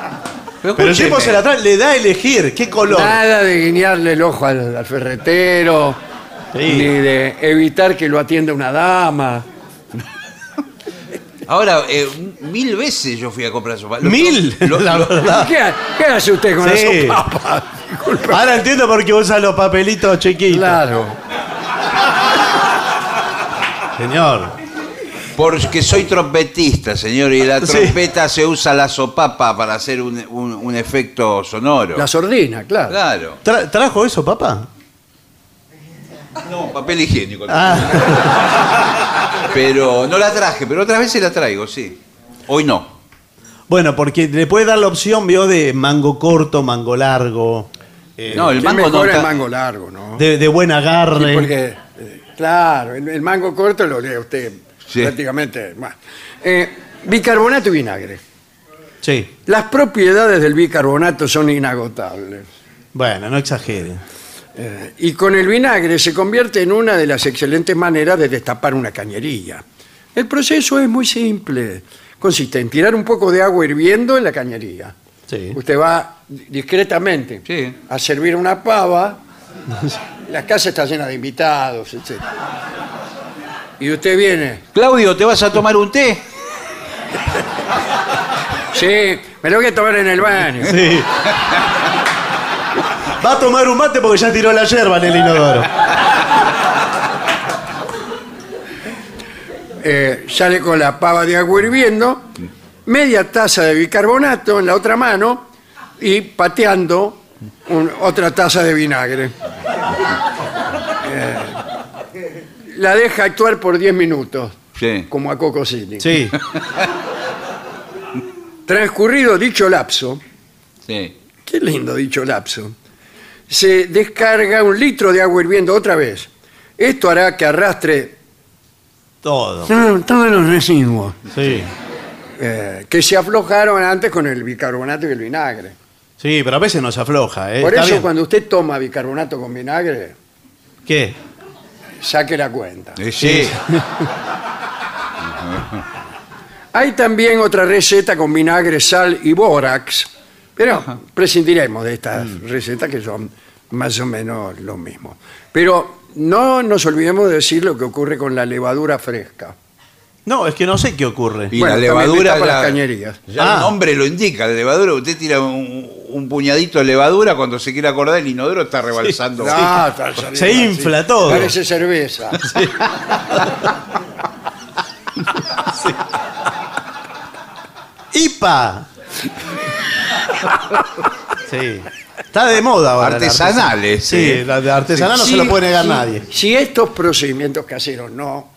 Pero el tipo se la trae, le da a elegir qué color. Nada de guiñarle el ojo al, al ferretero, Sí. ni de evitar que lo atienda una dama. Ahora, eh, mil veces yo fui a comprar sopa. Lo- Mil, lo- la lo- verdad. ¿Qué, ha- qué hace usted con Sí. la sopapa? Disculpe. Ahora entiendo por qué usa los papelitos chiquitos. Claro. Señor. Porque soy trompetista, señor, y la Sí. trompeta se usa la sopapa para hacer un, un- un efecto sonoro. La sordina, claro. Claro. Tra- ¿Trajo eso, papá? No, papel higiénico. Ah, Pero no la traje, pero otras veces la traigo, sí. Hoy no. bueno, porque le puede dar la opción, vio, de mango corto, mango largo, eh, No, el mango no mejor el está- mango largo, ¿no? de, de buen agarre. Sí, porque, eh, claro, el, el mango corto lo lee usted Sí. prácticamente. más. Eh, bicarbonato y vinagre. Sí. Las propiedades del bicarbonato son inagotables. Bueno, no exagere. Eh, y con el vinagre se convierte en una de las excelentes maneras de destapar una cañería. El proceso es muy simple. Consiste en tirar un poco de agua hirviendo en la cañería. Sí. Usted va discretamente Sí. a servir una pava. La casa está llena de invitados, etc. Y usted viene. Claudio, ¿te vas a tomar un té? Sí, me lo voy a tomar en el baño. Sí. Va a tomar un mate porque ya tiró la yerba en el inodoro. Eh, sale con la pava de agua hirviendo, media taza de bicarbonato en la otra mano y pateando un- otra taza de vinagre. La deja actuar por 10 minutos, Sí. como a Coco City. Sí. Transcurrido dicho lapso, Sí. qué lindo dicho lapso, se descarga un litro de agua hirviendo otra vez. Esto hará que arrastre Todo. todos todos los residuos. Sí. eh, que se aflojaron antes con el bicarbonato y el vinagre. Sí, pero a veces nos afloja, ¿eh? Por Está eso bien. cuando usted toma bicarbonato con vinagre, ¿Qué? Saque la cuenta. Eh, sí. Hay también otra receta con vinagre, sal y bórax, pero prescindiremos de estas Mm. recetas que son más o menos lo mismo. Pero no nos olvidemos de decir lo que ocurre con la levadura fresca. No, es que no sé qué ocurre. Y Bueno, la también levadura. las cañerías. Ya Ah. el nombre lo indica. La levadura, usted tira un, un puñadito de levadura, cuando se quiere acordar el inodoro está rebalsando. No, está saliendo Se así. infla todo. Parece cerveza. ¡Ipa! Sí. Está de moda ahora. la artesana. sí. Sí, la de artesanal no se lo puede negar si- nadie. Si estos procedimientos caseros no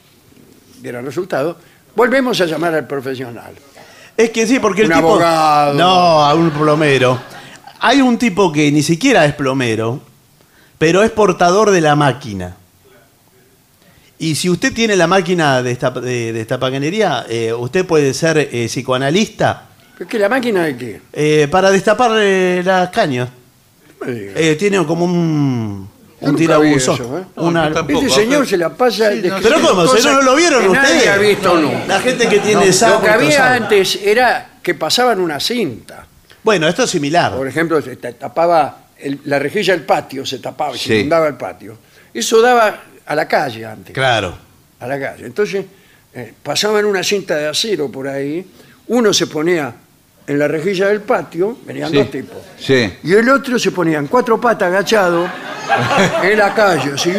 dieran resultado, volvemos a llamar al profesional. Es que sí, porque el Un tipo. abogado. No, a un plomero. Hay un tipo que ni siquiera es plomero, pero es portador de la máquina. Y si usted tiene la máquina de esta, de, de estapacanería, eh, usted puede ser eh, psicoanalista ¿Es que la máquina de qué? eh, para destapar eh, las cañas. No me diga. Eh, tiene como un, Yo un nunca vi tirabuzón. eso, ¿eh? Una- yo tampoco. Este señor se la pasa Sí, no, describiendo Pero ¿cómo? ¿Se cosas no lo vieron que ustedes? Nadie ha visto nunca. La gente que tiene No, sapo lo que había antes era que pasaban una cinta. Bueno, esto es similar. Por ejemplo, se ta- tapaba el- la rejilla del patio, se tapaba y se Sí. inundaba el patio. Eso daba a la calle antes. Claro. a la calle. Entonces, eh, pasaban una cinta de acero por ahí, uno se ponía en la rejilla del patio, venían Sí. dos tipos, Sí. y el otro se ponía en cuatro patas agachado en la calle, ¿sí?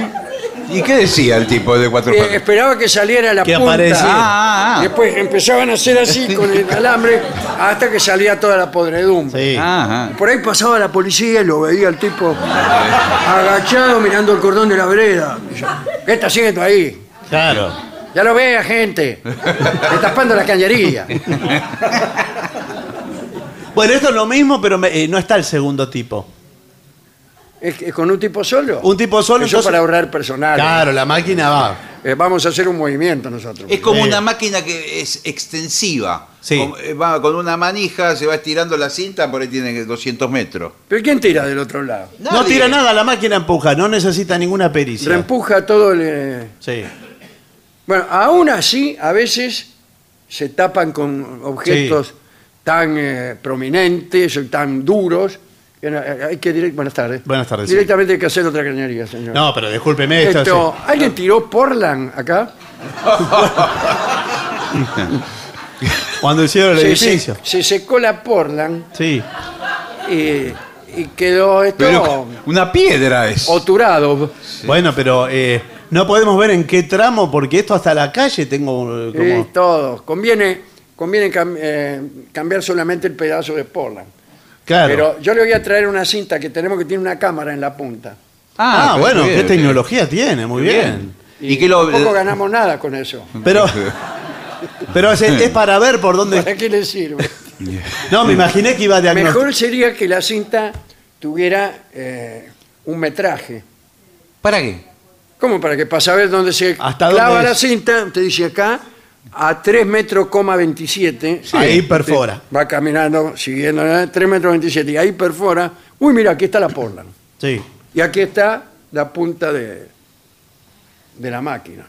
¿Y qué decía el tipo de cuatro Eh, patas? esperaba que saliera la Que punta. apareciera. Ah, ah, ah. Después empezaban a hacer así con el alambre hasta que salía toda la podredumbre. Sí. Ajá. Por ahí pasaba la policía y lo veía el tipo agachado mirando el cordón de la vereda. ¿Qué está haciendo ahí? Claro. Ya lo vea, gente. Destapando la cañería. Bueno, esto es lo mismo, pero me- eh, no está el segundo tipo. ¿Es, con un tipo solo? Un tipo solo, Eso entonces- para ahorrar personal. Claro, la máquina va. Eh, vamos a hacer un movimiento nosotros. Es como Sí. una máquina que es extensiva. Sí. Con, eh, va con una manija, se va estirando la cinta, por ahí tiene 200 metros. ¿Pero quién tira del otro lado? No Nadie. tira nada, la máquina empuja, no necesita ninguna pericia. Reempuja todo el... eh, Sí. Bueno, aún así, a veces se tapan con objetos tan eh, prominentes o tan duros. No- eh, hay que direct- Buenas tardes. Buenas tardes, sí. Directamente hay que hacer otra cañería, señor. No, pero discúlpeme esto. Esto, sí. ¿Alguien tiró Portland acá? Cuando hicieron el edificio. se secó la Portland Sí. y, y quedó esto Pero una piedra es. oturado. Bueno, pero eh, no podemos ver en qué tramo, porque esto hasta la calle tengo eh, como. Todo. Conviene, conviene cam- eh, cambiar solamente el pedazo de Portland. Claro. Pero yo le voy a traer una cinta que tenemos que tiene una cámara en la punta. ah, pero bueno, bien, qué bien. tecnología tiene, muy bien. ¿Y qué lo.? Tampoco ganamos nada con eso. Pero, pero es, es para ver por dónde. ¿Para qué le sirve? No, me imaginé que iba a diagnosticar. Mejor sería que la cinta tuviera eh, un metraje. ¿Para qué? ¿Cómo? Para que para saber dónde se ¿Hasta clava dónde la cinta, usted dice acá, a 3 metros, coma 27. Ahí perfora. Va caminando, siguiendo, ¿eh? 3 metros 27, y ahí perfora. Uy, mira, aquí está la Portland. Sí. Y aquí está la punta de, de la máquina.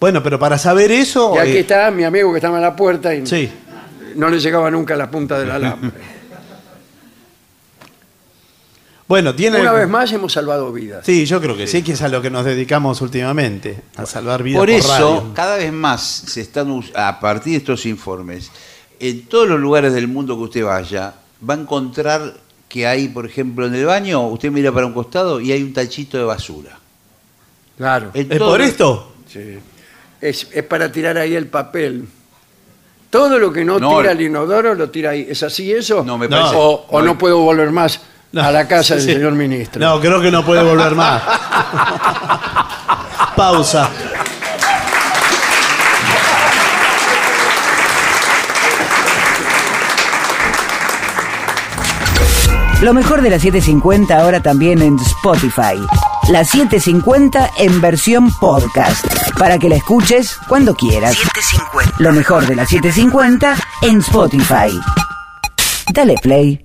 Bueno, pero para saber eso. Y aquí eh, está mi amigo que estaba en la puerta y Sí. no le llegaba nunca la punta del alambre. Bueno, tiene. Una vez más hemos salvado vidas. Sí, yo creo que sí, que es a lo que nos dedicamos últimamente, a salvar vidas Por por, eso, radio. cada vez más se están a partir de estos informes, en todos los lugares del mundo que usted vaya, va a encontrar que hay, por ejemplo, en el baño, usted mira para un costado y hay un tachito de basura. Claro. En ¿Es por esto? Sí. Es, es para tirar ahí el papel. Todo lo que no, No, tira el inodoro lo tira ahí. ¿Es así eso? No, me parece. O, o no puedo volver más a la casa del Sí. señor ministro. No, creo que no puede volver más. Pausa. Lo mejor de la 750 ahora también en Spotify. La 750 en versión podcast. Para que la escuches cuando quieras. Lo mejor de la 750 en Spotify. Dale play.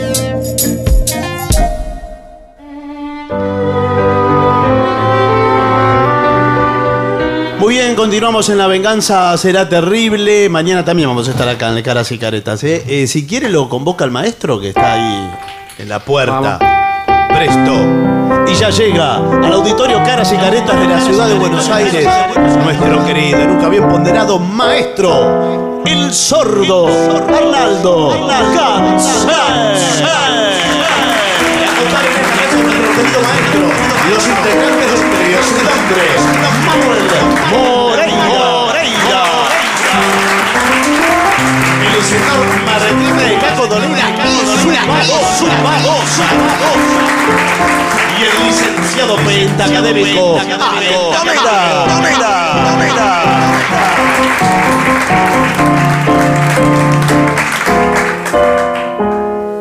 Bien, continuamos en La Venganza Será Terrible. Mañana también vamos a estar acá en Caras y Caretas. ¿eh? Eh, si quiere lo convoca el maestro que está ahí en la puerta. Presto. Y ya llega al auditorio Caras y Caretas de la ciudad de Buenos Aires. Nuestro querido, nunca bien ponderado maestro, el sordo Arnaldo maestro los integrantes nombre, Manuel y su voz, su voz, Y el licenciado pentacadémico Ado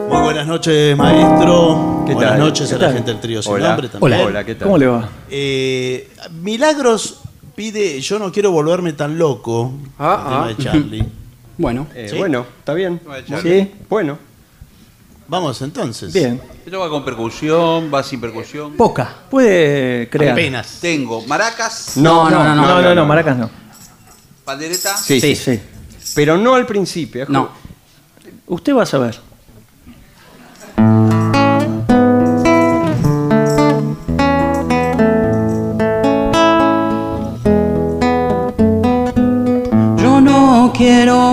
Muy buenas noches, maestro. ¿Qué buenas tal? noches ¿Qué a la tal? gente del trío sin Hola. nombre también. Hola. Hola, ¿qué tal? ¿Cómo le va? Eh, Milagros pide Yo no quiero volverme tan loco. Ah, el tema ah. de Charlie. Bueno, ¿Sí? eh, bueno, está bien. Sí, bueno. Vamos entonces. Bien. Esto va con percusión, va sin percusión. Poca. Puede crear. Apenas. Tengo maracas, No, no, no, no. No, no, no, maracas no. pandereta. Sí, sí, sí. Pero no al principio. No. Usted va a saber. Yo no quiero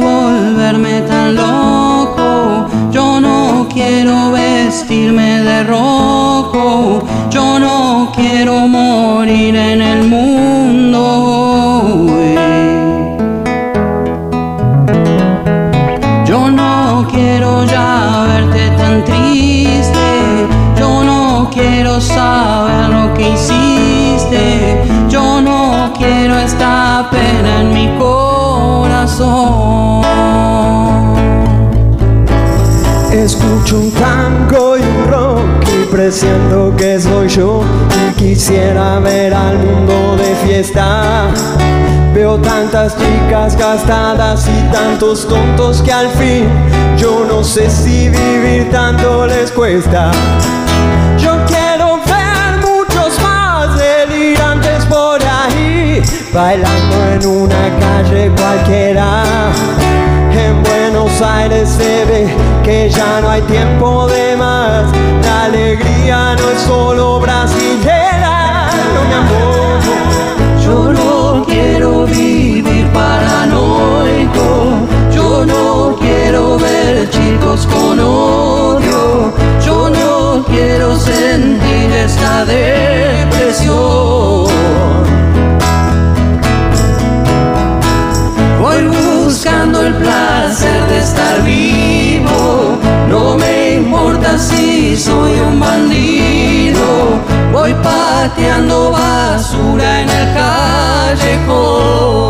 vestirme de rojo, yo no quiero morir en el presiento que soy yo y quisiera ver al mundo de fiesta. Veo tantas chicas gastadas y tantos tontos que al fin yo no sé si vivir tanto les cuesta. Yo quiero ver muchos más delirantes por ahí, bailando en una calle cualquiera. En Buenos Aires se ve que ya no hay tiempo de más. La alegría no es solo brasilera, no mi. Yo no quiero vivir paranoico, yo no quiero ver chicos con odio, yo no quiero sentir esta depresión. Buscando el placer de estar vivo, no me importa si soy un bandido, voy pateando basura en el callejón.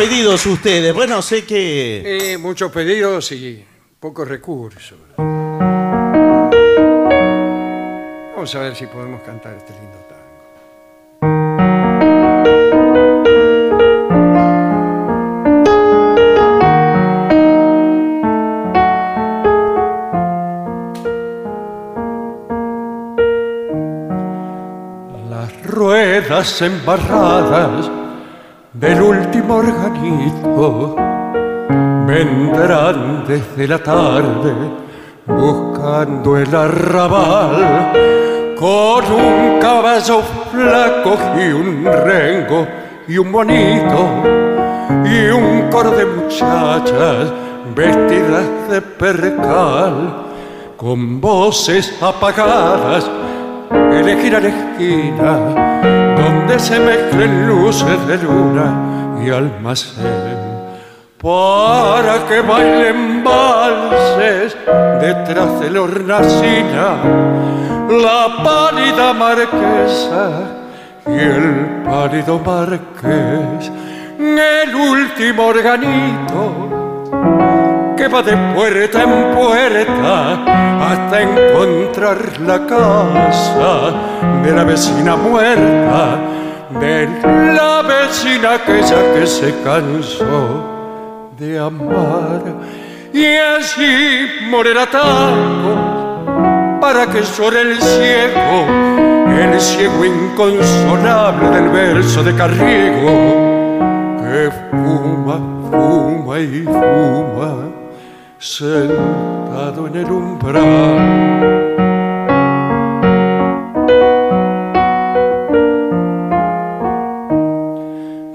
Pedidos ustedes. Bueno, sé que. Eh, muchos pedidos y pocos recursos. Vamos a ver si podemos cantar este lindo tango. Las ruedas embarradas del último organito. Vendrán desde la tarde buscando el arrabal con un caballo flaco y un rengo y un bonito y un coro de muchachas vestidas de percal con voces apagadas elegir a la esquina donde se mezclen luces de luna y almacén para que bailen valses detrás de la hornacina la pálida marquesa y el pálido marqués el último organito que va de puerta en puerta hasta encontrar la casa de la vecina muerta, de la vecina aquella que se cansó de amar. Y así morirá tanto para que sobre el ciego, el ciego inconsolable del verso de Carriego, que fuma, fuma y fuma sentado en el umbral.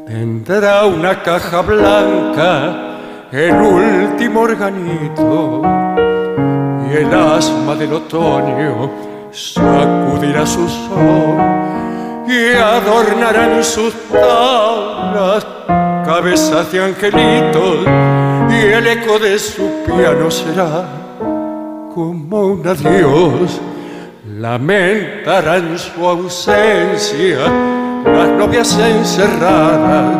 Tendrá una caja blanca, el último organito, y el asma del otoño sacudirá su son y adornarán sus tablas cabezas de angelitos y el eco de su piano será como un adiós. Lamentarán su ausencia las novias encerradas,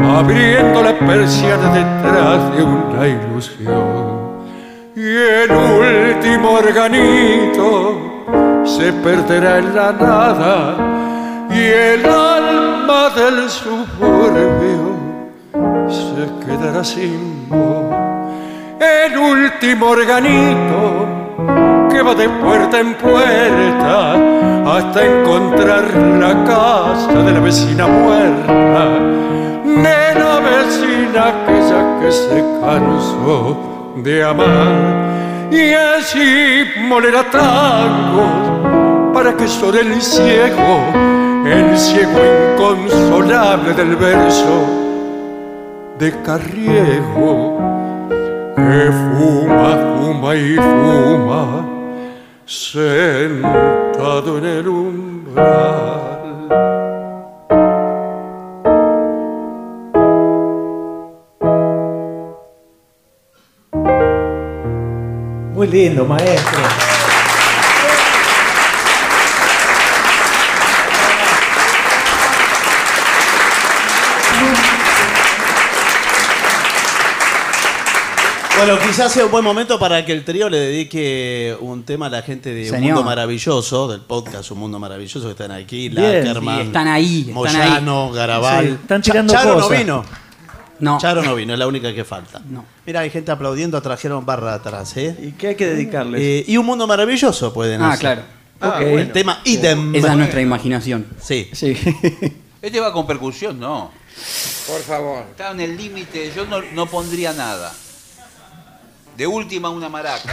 abriendo la persiana detrás de una ilusión. Y el último organito se perderá en la nada y el alma del suburbio se quedará sin voz. El último organito que va de puerta en puerta hasta encontrar la casa de la vecina muerta, de la vecina aquella que se cansó de amar y así molerá tangos para que sobre el ciego, el ciego inconsolable del verso de Carriego, que fuma, fuma y fuma, sentado en el umbral. Muy lindo, maestro. Bueno, quizás sea un buen momento para que el trío le dedique un tema a la gente de Un. Mundo Maravilloso, del podcast Un Mundo Maravilloso, que están aquí. Lackerman, Sí, están ahí, están Moyano, ahí. Garabal. Sí, están tirando Charo no vino. No. Charo no vino, es la única que falta. Mira, hay gente aplaudiendo, trajeron barra atrás, ¿eh? ¿Y qué hay que dedicarles? Eh, y Un Mundo Maravilloso pueden Ah, hacer. claro. Ah, bueno. El tema idem. Esa es nuestra imaginación. Sí. Sí. Este va con percusión, no. Por favor. Está en el límite, yo no, no pondría nada. De última una maraca.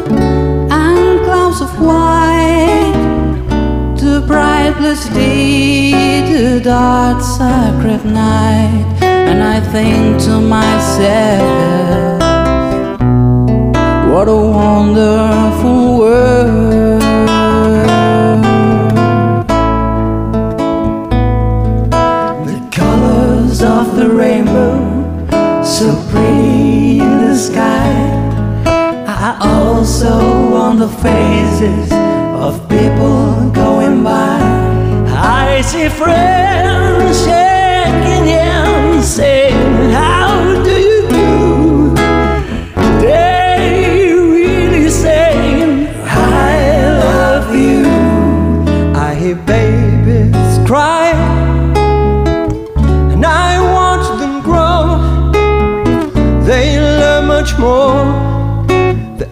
of white, the brightless day, the dark sacred night, and I think to myself, what a wonderful world. The colors of the rainbow, so pretty also on the faces of people going by. I see friends shaking hands, saying, How do you do? They really saying, I love you. I hear babies cry, and I watch them grow. They learn much more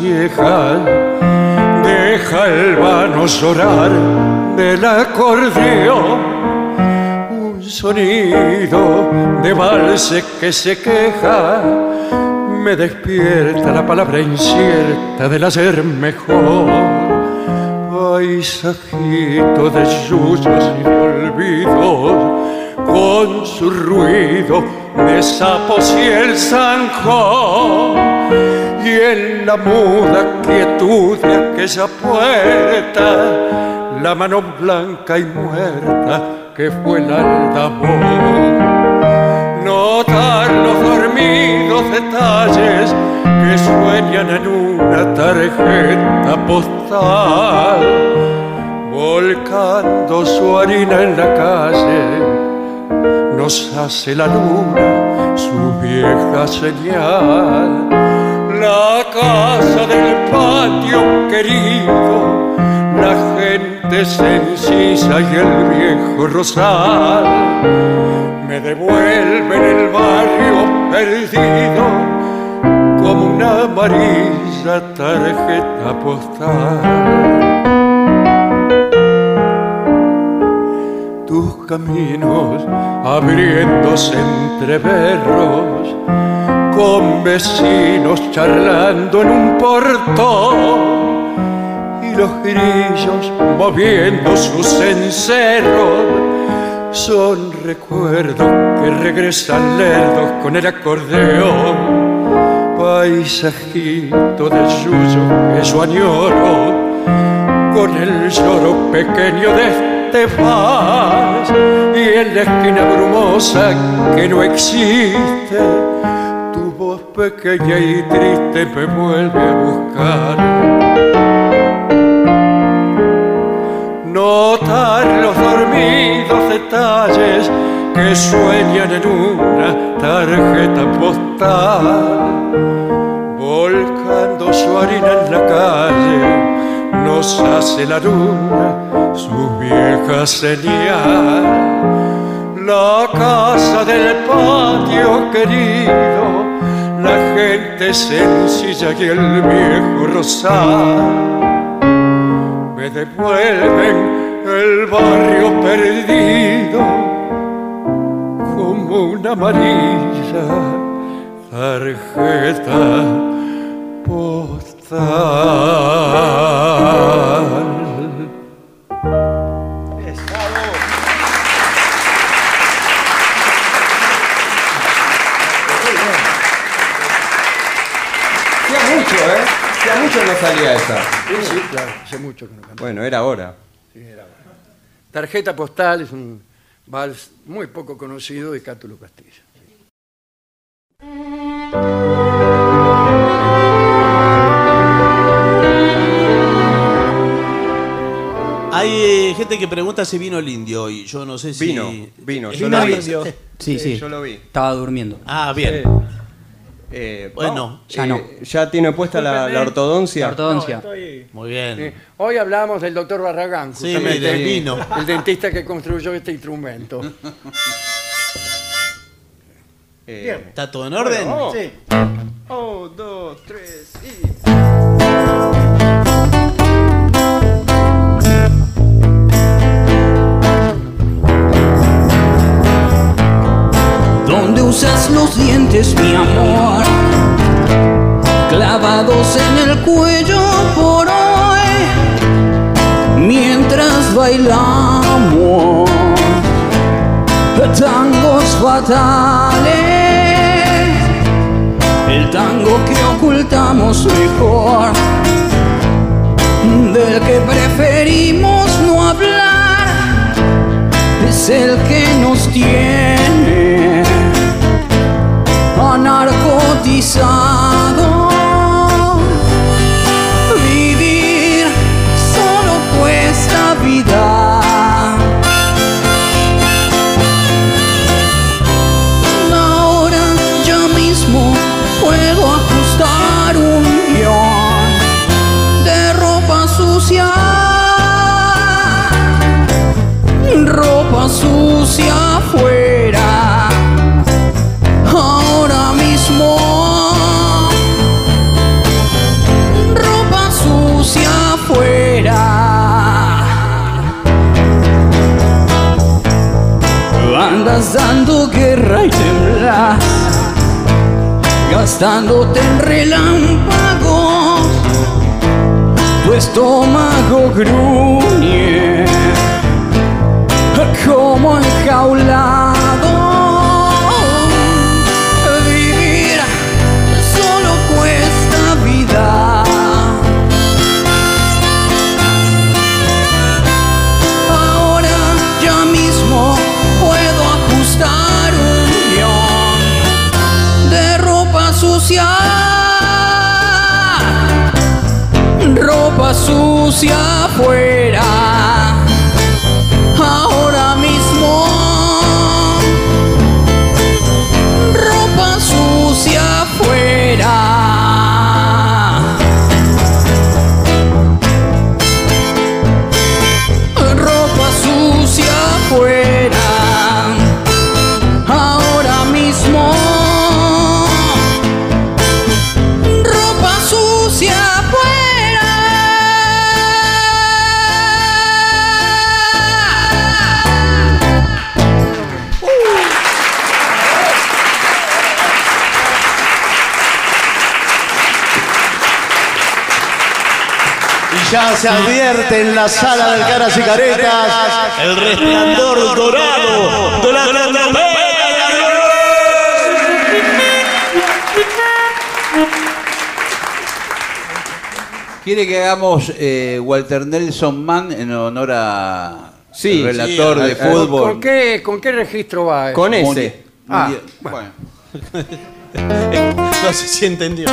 viejas deja el vano llorar del acordeón. Un sonido de valse que se queja me despierta la palabra incierta del ayer mejor. Paisajito de yuyos y olvidos con su ruido de sapos y el zanjón y en la muda quietud de aquella puerta la mano blanca y muerta que fue el aldabón notar los dormidos detalles que sueñan en una tarjeta postal volcando su harina en la calle nos hace la luna su vieja señal. La casa del patio querido, la gente sencilla y el viejo rosal me devuelven el barrio perdido como una amarilla tarjeta postal. tus caminos abriéndose entre berros, con vecinos charlando en un portón y los grillos moviendo sus encerros. Son recuerdos que regresan lerdos con el acordeón, paisajito de yuyo que yo con el lloro pequeño de te vas y en la esquina brumosa que no existe pequeña y triste me vuelve a buscar notar los dormidos detalles que sueñan en una tarjeta postal volcando su harina en la calle nos hace la luna su vieja señal. La casa del patio querido, la gente sencilla y el viejo rosal me devuelven el barrio perdido como una amarilla tarjeta postal. Mucho no salía esa. Sí, sí, claro, hace mucho que no canto. Bueno, era hora. Sí, era bueno. Tarjeta postal es un vals muy poco conocido de Cátulo Castillo. Hay eh, gente que pregunta si vino el indio y yo no sé si. Vino, vino, yo ¿Vino lo el vi. indio? Sí, sí. yo lo vi. Estaba durmiendo. Ah, bien. Eh, Bueno, vamos. ya Eh, no. ¿Ya tiene puesta la, ortodoncia? La ortodoncia. Muy bien. Eh, hoy hablamos del doctor Barragán, Sí, justamente, del el- vino. el dentista que construyó este instrumento. Eh, Bien. ¿Está todo en orden? Bueno. Sí. Oh, dos, tres y. donde usas los dientes, mi amor, en el cuello por hoy, mientras bailamos tangos fatales, el tango que ocultamos mejor, del que preferimos no hablar es el que nos tiene narcotizado. Y gastándote en relámpagos. Tu estómago gruñe como enjaulado. Sucia afuera ya se advierte en la sala del caras y caretas el resplandor dorado de la ¿Quiere que hagamos eh, Walter Nelson Mann en honor a Sí, el relator sí, de a- fútbol? ¿Con qué, ¿Con qué registro va? eso? Con ese. Ah, bueno. No sé si entendió.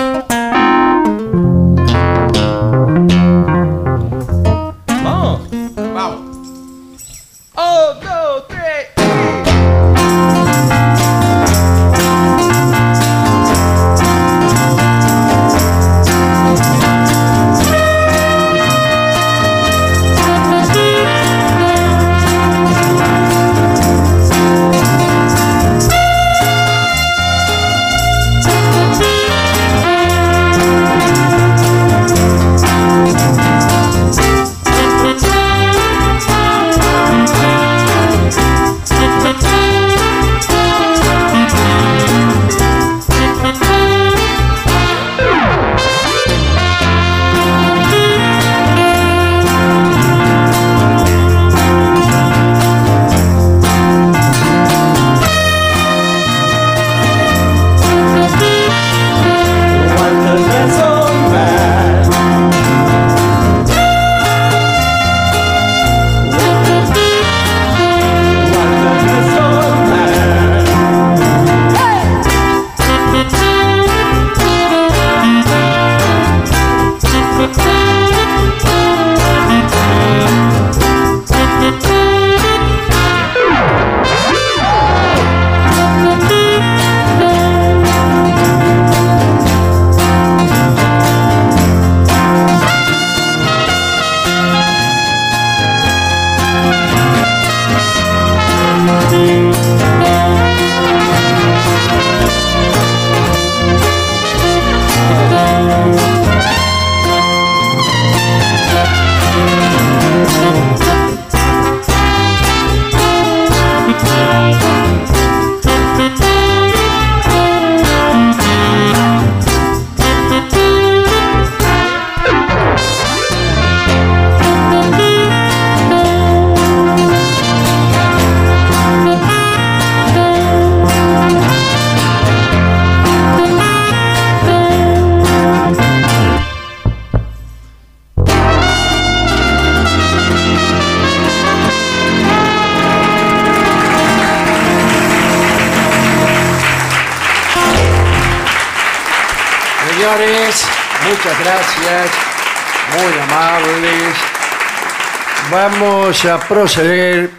Vamos a proceder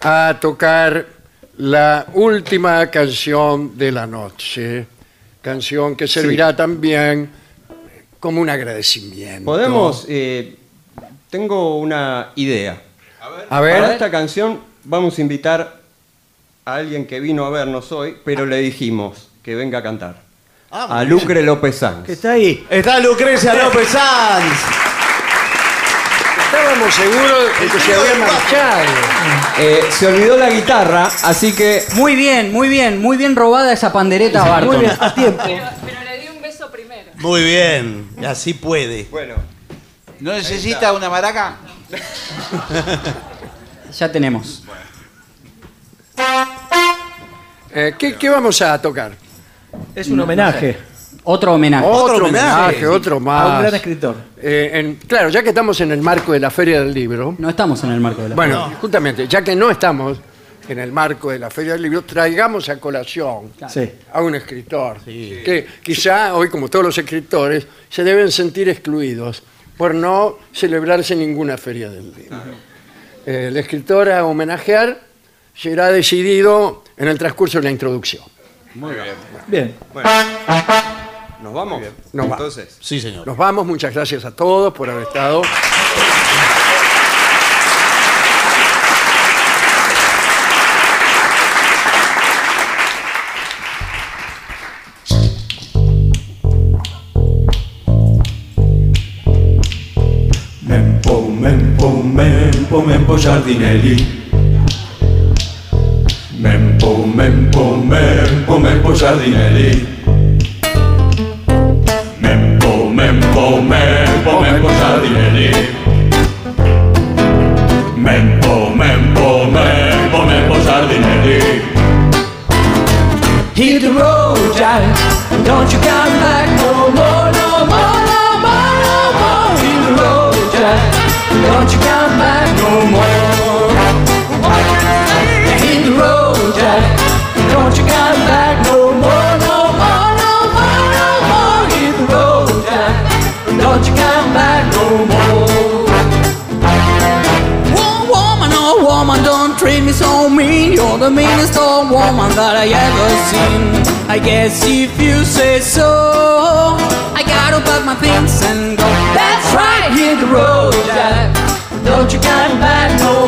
a tocar la última canción de la noche, canción que servirá también como un agradecimiento. Podemos. eh, tengo una idea. A ver. Para esta canción vamos a invitar a alguien que vino a vernos hoy, pero le dijimos que venga a cantar. a Lucre López Sanz. Que está ahí. Está Lucrecia López Sanz. Estábamos seguros de que se había marchado. Eh, se olvidó la guitarra, así que. Muy bien, muy bien, muy bien robada esa pandereta Barton. Muy bien, a tiempo. Pero le di un beso primero. Muy bien, así puede. Bueno. ¿No necesita una maraca? Ya tenemos. Eh, ¿qué, qué vamos a tocar? Es un homenaje. Otro homenaje. Otro homenaje, otro más. A un gran escritor. Eh, en- claro, ya que estamos en el marco de la Feria del Libro. No estamos en el marco de la Bueno, justamente, ya que no estamos en el marco de la Feria del Libro, traigamos a colación Sí. a un escritor que quizá hoy, como todos los escritores, se deben sentir excluidos por no celebrarse ninguna Feria del Libro. Eh, el escritor a homenajear será decidido en el transcurso de la introducción. Muy bien. Bien. Bueno. ¿Nos vamos? Nos va. Entonces. Sí, señor. Nos vamos, muchas gracias a todos por haber estado. Mempo, mempo, mempo, mempo giardinelli. Mempo, mempo, mempo, mempo giardinelli. Woman that I ever seen. I guess if you say so, I gotta pack my things and go. That's right, hit the road, Jack. Don't you come back no